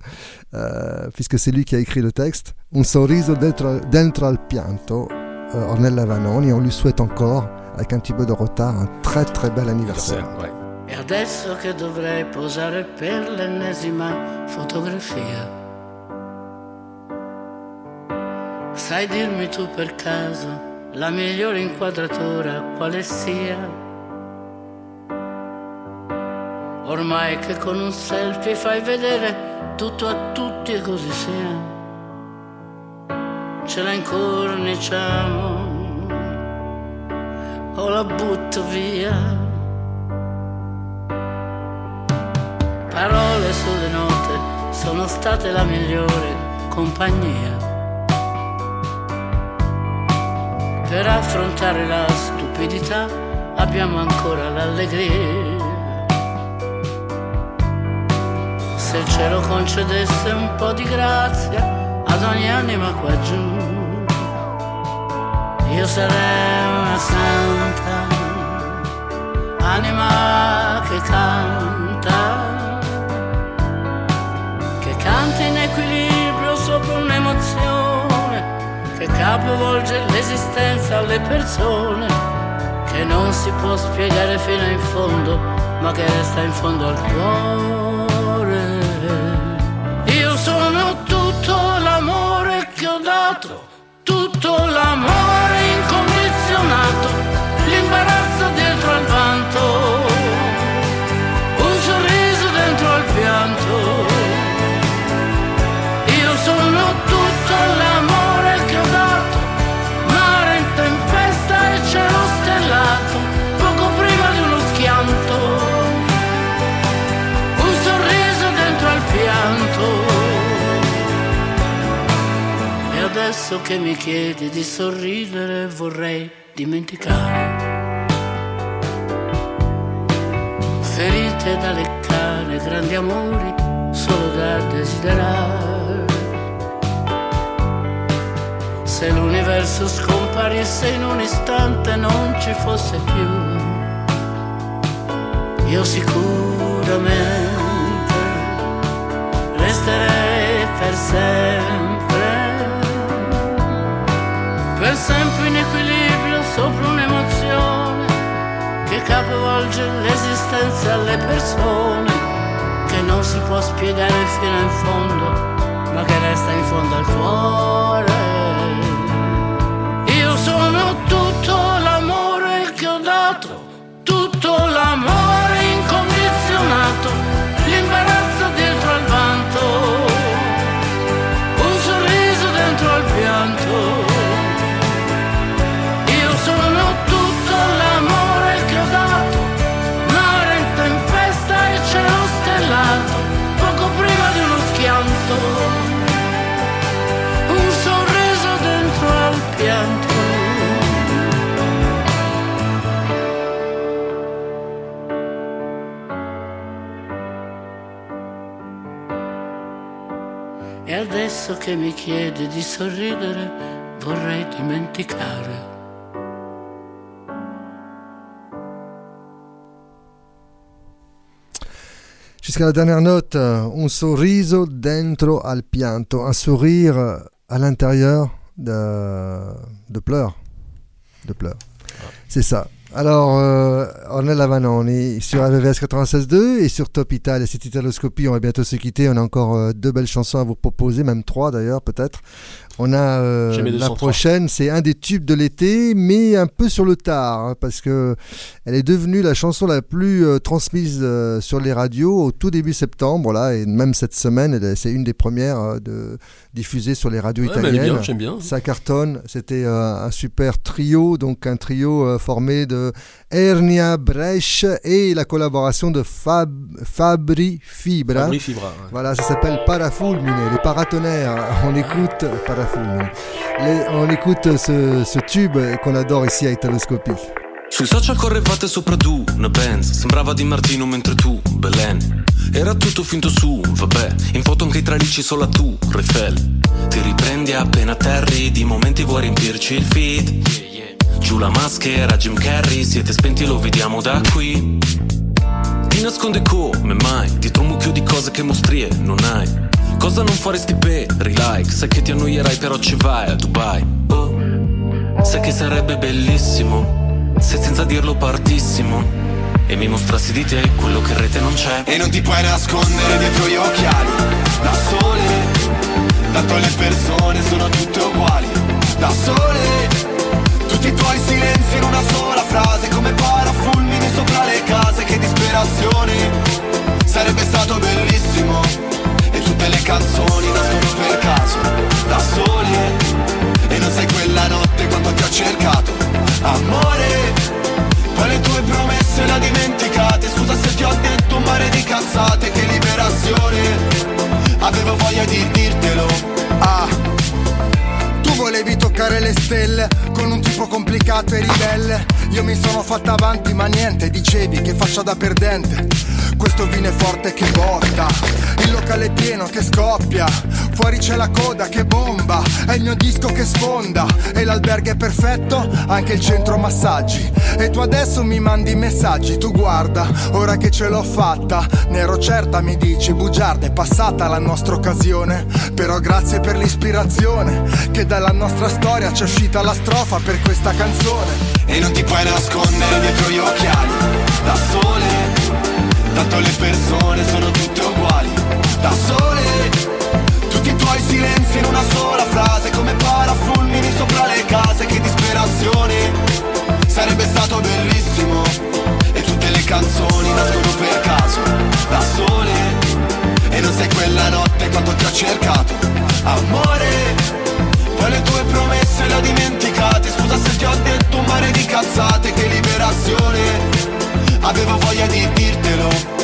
euh, puisque c'est lui qui a écrit le texte. Un sorriso dentro, dentro al pianto, euh, Ornella Vanoni. On lui souhaite encore, avec un petit peu de retard, un très très bel anniversaire. E adesso che dovrei posare per l'ennesima fotografia. Sai dirmi tu per caso la migliore inquadratura quale sia? Ormai che con un selfie fai vedere tutto a tutti e così sia. Ce la incorniciamo o la butto via. Parole sulle note sono state la migliore compagnia. Per affrontare la stupidità abbiamo ancora l'allegria. Se il cielo concedesse un po' di grazia ad ogni anima qua giù, io sarei una santa, anima che canta che canta in equilibrio sopra un'emozione che capovolge l'esistenza alle persone, che non si può spiegare fino in fondo, ma che resta in fondo al cuore. trovato tutto l'amore incondizionato. Adesso che mi chiedi di sorridere vorrei dimenticare. Ferite da leccare, grandi amori solo da desiderare. Se l'universo scomparisse in un istante non ci fosse più, io sicuramente resterei per sempre, per sempre in equilibrio sopra un'emozione che capovolge l'esistenza alle persone, che non si può spiegare fino in fondo, ma che resta in fondo al cuore. Io sono tutto l'amore che ho dato, tutto l'amore Adesso che mi chiedi di sorridere, vorrei dimenticare. Jusqu'à la dernière note, euh, un sorriso dentro al pianto, un sourire à l'intérieur de, de pleurs. De pleurs. C'est ça. Alors, euh, Ornella Vanoni sur AVVS 96.2 et sur Top Italia, cette Italoscopie, on va bientôt se quitter. On a encore euh, deux belles chansons à vous proposer, même trois d'ailleurs, peut-être. On a euh, la 203. prochaine, c'est un des tubes de l'été, mais un peu sur le tard, hein, parce que elle est devenue la chanson la plus euh, transmise euh, sur les radios au tout début septembre, là, et même cette semaine, c'est une des premières euh, de diffusée sur les radios Ouais, italiennes. bien. Ça cartonne. C'était un super trio, donc un trio formé de Ernia Bresch et la collaboration de Fab, Fabri Fibra. Fabri Fibra, ouais. Voilà, ça s'appelle Parafulmine, les paratonnerres. On écoute Parafulmine. Les- on écoute ce, ce tube qu'on adore ici à Italoscopie. Sui social correvate sopra tu, una Benz Sembrava Di Martino mentre tu, Belen Era tutto finto su, vabbè In foto anche i tralicci solo a tu, Refel Ti riprendi appena atterri Di momenti vuoi riempirci il feed Giù la maschera, Jim Carrey Siete spenti, lo vediamo da qui. Ti nasconde come mai Dietro un mucchio di cose che mostrie non hai. Cosa non faresti per like Sai che ti annoierai però ci vai a Dubai. Oh, sai che sarebbe bellissimo se senza dirlo partissimo. E mi mostrassi di te quello che in rete non c'è. E non ti puoi nascondere dietro gli occhiali. Da sole Tanto le persone sono tutte uguali. Da sole Tutti i tuoi silenzi in una sola frase Come parafulmini sopra le case Che disperazione Sarebbe stato bellissimo. E tutte le canzoni nascono per caso Da sole. E non sai quella notte quando ti ho cercato. Amore poi le tue promesse le ha dimenticate. Scusa se ti ho detto un mare di cazzate Che liberazione. Avevo voglia di dirtelo toccare le stelle con un tipo complicato e ribelle. Io mi sono fatta avanti ma niente, dicevi che faccia da perdente. Questo vino è forte che botta, il locale è pieno che scoppia. Fuori c'è la coda che bomba, è il mio disco che sfonda. E l'albergo è perfetto, anche il centro massaggi. E tu adesso mi mandi messaggi, tu guarda, ora che ce l'ho fatta. Ne ero certa, mi dici, bugiarda, è passata la nostra occasione. Però grazie per l'ispirazione, che dalla nostra storia c'è uscita la strofa per questa canzone. E non ti puoi nascondere dietro gli occhiali Da sole Tanto le persone sono tutte uguali Da sole. Tutti i tuoi silenzi in una sola frase Come parafulmini sopra le case Che disperazione. Sarebbe stato bellissimo. E tutte le canzoni nascono per caso Da sole. E non sei quella notte quando ti ho cercato. Amore poi le tue promesse le ho dimenticate. Scusa se ti ho detto un mare di cazzate Che liberazione. Avevo voglia di dirtelo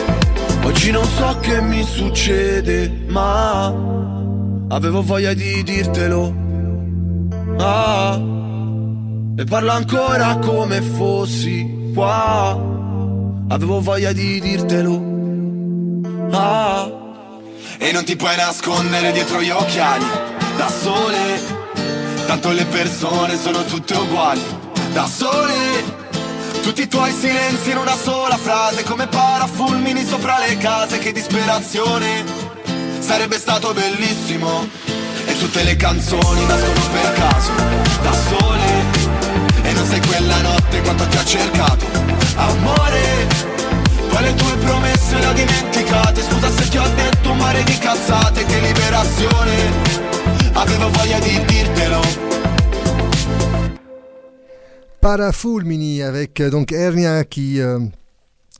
Oggi non so che mi succede Ma Avevo voglia di dirtelo. Ah E parlo ancora come fossi qua. Avevo voglia di dirtelo. Ah. E non ti puoi nascondere dietro gli occhiali. Da sole Tanto le persone sono tutte uguali. Da sole Tutti i tuoi silenzi in una sola frase Come parafulmini sopra le case Che disperazione. Sarebbe stato bellissimo. E tutte le canzoni nascono per caso Da sole. E non sei quella notte quanto ti ho cercato. Amore Poi le tue promesse le ho dimenticate. Scusa se ti ho detto un mare di cazzate Che liberazione. Avevo voglia di dirtelo Parafulmini avec euh, donc Ernia qui euh,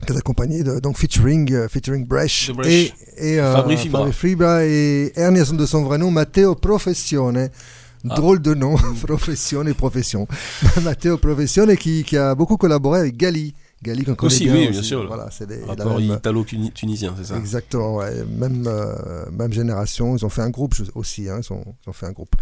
est accompagné de donc featuring euh, featuring Bresh, et, et euh, Fabri Fibra. Fibra et Ernia sont de son vrai nom Matteo Professione. Ah. Drôle de nom, Professione et Profession. Matteo Professione qui, qui a beaucoup collaboré avec Gali. Gali qu'on connaît Aussi, bien oui, aussi. bien sûr. Voilà, c'est des- Rapport même- italo-tunisien, c'est ça Exactement, ouais. même, euh, même génération. Ils ont fait un groupe aussi. hein, Ils, ont, ils ont fait un groupe.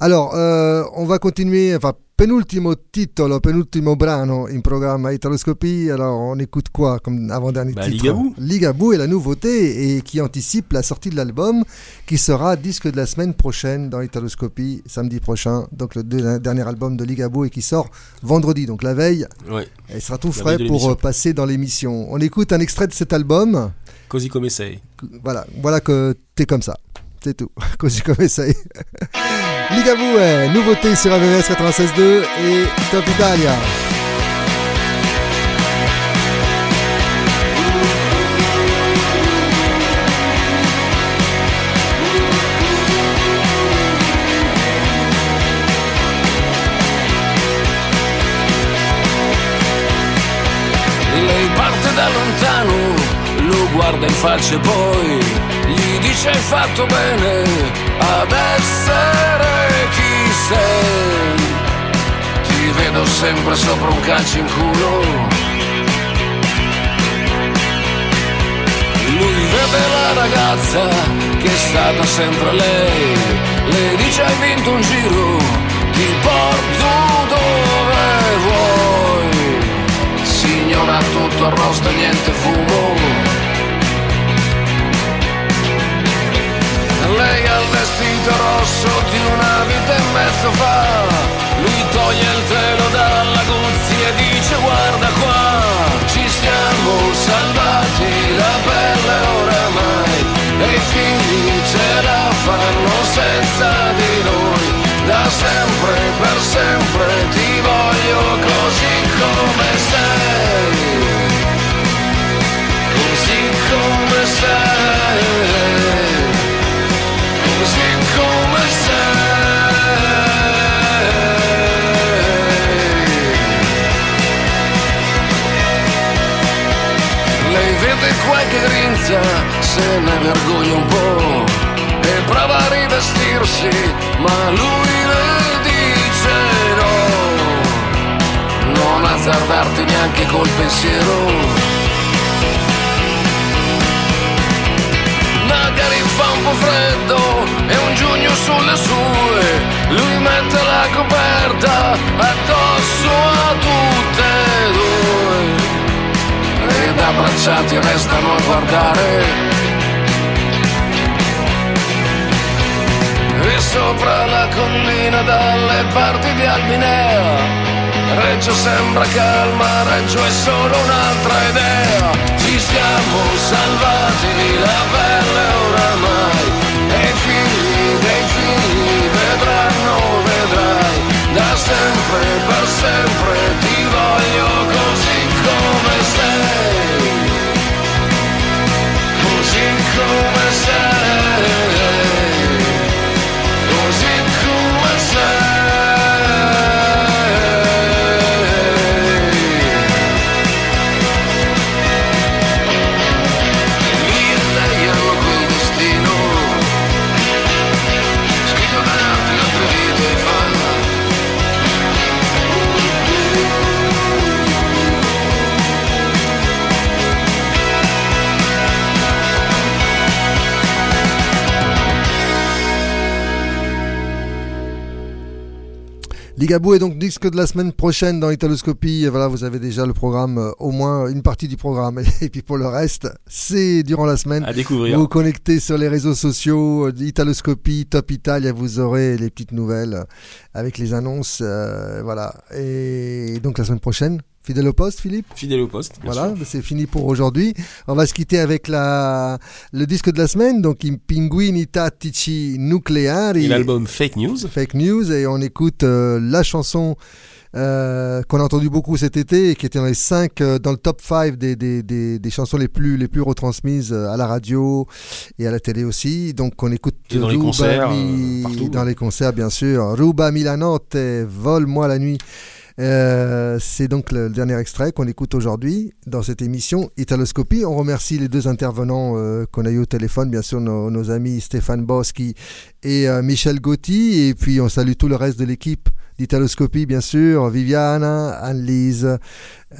Alors, euh, on va continuer. Enfin, penultimo titolo, penultimo brano in programma Italoscopie. Alors, on écoute quoi comme avant-dernier Bah, titre? Ligabou. Ligabou est la nouveauté et qui anticipe la sortie de l'album qui sera disque de la semaine prochaine dans Italoscopie, samedi prochain. Donc, le deux- dernier album de Ligabou et qui sort vendredi, donc la veille. Ouais. Elle sera tout La frais pour euh, passer dans l'émission. On écoute un extrait de cet album Così come sei. Voilà, voilà que t'es comme ça. C'est tout. Così come sei. Ligabue, nouveauté sur AVS 96.2 et Top Italia. Guarda in faccia e poi gli dice hai fatto bene ad essere chi sei. Ti vedo sempre sopra un calcio in culo. Lui vede la ragazza che è stata sempre lei. Le dice hai vinto un giro, ti porto dove vuoi. Signora tutto arrosto e niente fumo. Lei ha il vestito rosso di una vita e mezzo fa. Lui toglie il telo dalla guzzi e dice guarda qua. Ci siamo salvati la pelle oramai. E i figli ce la fanno senza di noi. Da sempre, per sempre ti voglio così come sei. Qualche grinza, se ne vergogna un po' e prova a rivestirsi, ma lui le dice no. Non azzardarti neanche col pensiero. magari fa un po' freddo e un giugno sulle sue lui mette la coperta addosso a tutte e due ed abbracciati restano a guardare e sopra la collina dalle parti di Albinea Reggio sembra calma, Reggio è solo un'altra idea. Ci siamo salvati la pelle oramai. E i figli dei figli vedranno, vedrai. Da sempre, per sempre ti voglio così Dziękuję za Ligabou est donc disque de la semaine prochaine dans Italoscopie. Et voilà, vous avez déjà le programme, euh, au moins une partie du programme. Et puis pour le reste, c'est durant la semaine. À découvrir. Vous vous connectez sur les réseaux sociaux, euh, Italoscopie, Top Italia, vous aurez les petites nouvelles euh, avec les annonces. euh, voilà. Et donc la semaine prochaine, fidèle au poste, Philippe Fidèle au poste. bien Voilà, sûr. c'est fini pour aujourd'hui. On va se quitter avec la, le disque de la semaine, donc I Pinguini Tattici Nucleari. L'album Fake News. Fake News, et on écoute euh, la chanson euh, qu'on a entendu beaucoup cet été et qui était dans les 5, euh, dans le top 5 des, des, des, des chansons les plus, les plus retransmises euh, à la radio et à la télé aussi. Donc on écoute Et dans les Ruba concerts, Mi- euh, partout. Dans les concerts, bien sûr. Ruba Milanote, Vole-moi la nuit. Euh, c'est donc le dernier extrait qu'on écoute aujourd'hui dans cette émission Italoscopie. On remercie les deux intervenants euh, qu'on a eu au téléphone, bien sûr nos, nos amis Stéphane Boschi et euh, Michel Gotti. Et puis on salue tout le reste de l'équipe d'Italoscopie, bien sûr, Viviana, Annelise,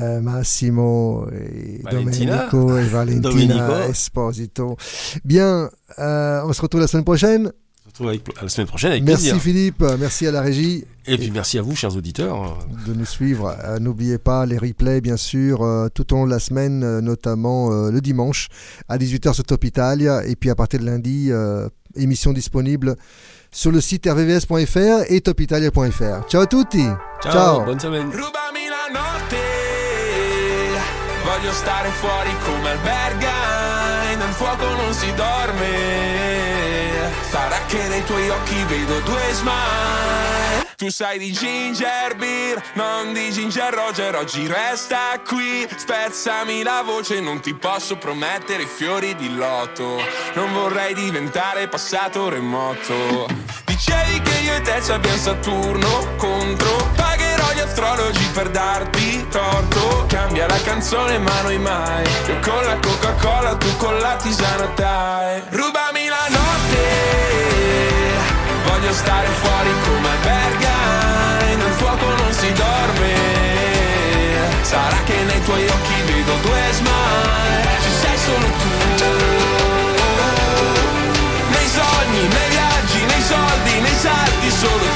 Massimo, et Valentina. Domenico et Valentina Domenico. Esposito. Bien, on se retrouve la semaine prochaine. On se retrouve avec- à la semaine prochaine avec Merci plaisir. Philippe, merci à la régie. Et puis merci à vous, chers auditeurs. de nous suivre. Euh, N'oubliez pas les replays, bien sûr, euh, tout au long de la semaine, euh, notamment le dimanche à 18h sur Top Italia. Et puis à partir de lundi, émission disponible sur le site rvvs.fr et topitalia.fr. Ciao à tutti! Ciao, bonne semaine. Rubami la notte, voglio stare fuori come Nel fuoco non si dorme. Sarà che nei tuoi occhi vedo due smile. Tu sai di ginger beer, non di ginger roger, oggi resta qui. Spezzami la voce, non ti posso promettere fiori di lotto. Non vorrei diventare passato remoto. Dicevi che io e te ci abbiamo Saturno contro. Pagherò gli astrologi per darti torto. Cambia la canzone ma noi mai. Io con la Coca-Cola, tu con la tisana dai. Rubami la notte. Voglio stare fuori come Berghain. Nel fuoco non si dorme. Sarà che nei tuoi occhi vedo due smile. Ci sei solo tu. Nei sogni, nei viaggi, nei soldi, nei salti, solo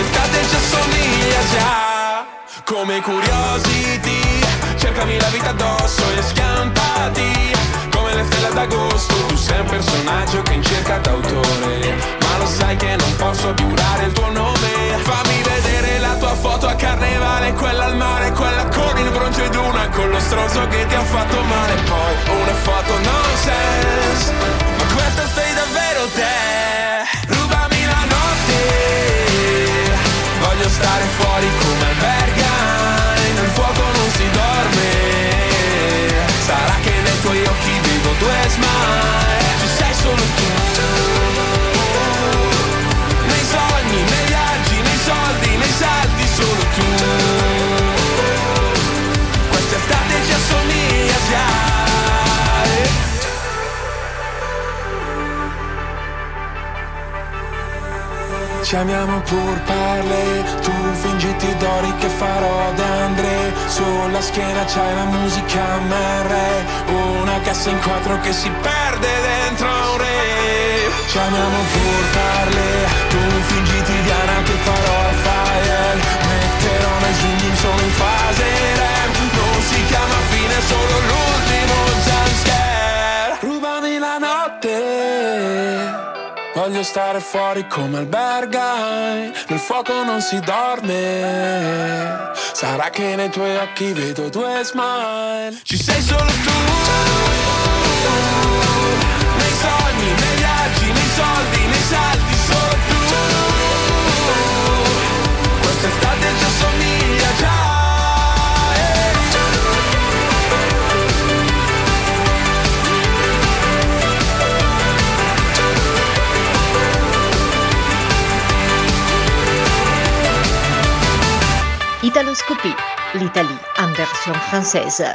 Quest'estate ci assomiglia già. Come curiosity, cercami la vita addosso e schiampati. Come le stelle d'agosto, tu sei un personaggio che in cerca d'autore. Ma lo sai che non posso giurare il tuo nome. Fammi vedere la tua foto a carnevale, quella al mare, quella con il bronzo ed una con lo stronzo che ti ha fatto male. Poi una foto nonsense. Ma questa sei davvero te. Stare fuori come Berghain Nel fuoco non si dorme. Sarà che nei tuoi occhi vedo due smile. Ci sei solo tu Ci amiamo pur parle, tu fingiti d'ori che farò da André Sulla schiena c'hai la musica MR Una cassa in quattro che si perde dentro un re. Ci amiamo pur parle, tu fingiti Diana che farò fire. Metterò nel zoom solo in fase rem. Non si chiama fine, solo l'ultimo jumpscare. Rubami la notte Voglio stare fuori come albergai, nel fuoco non si dorme. Sarà che nei tuoi occhi vedo due smile. Ci sei solo tu. Nei sogni, nei viaggi, nei soldi, nei salti, Italoscopie, l'Italie en version française.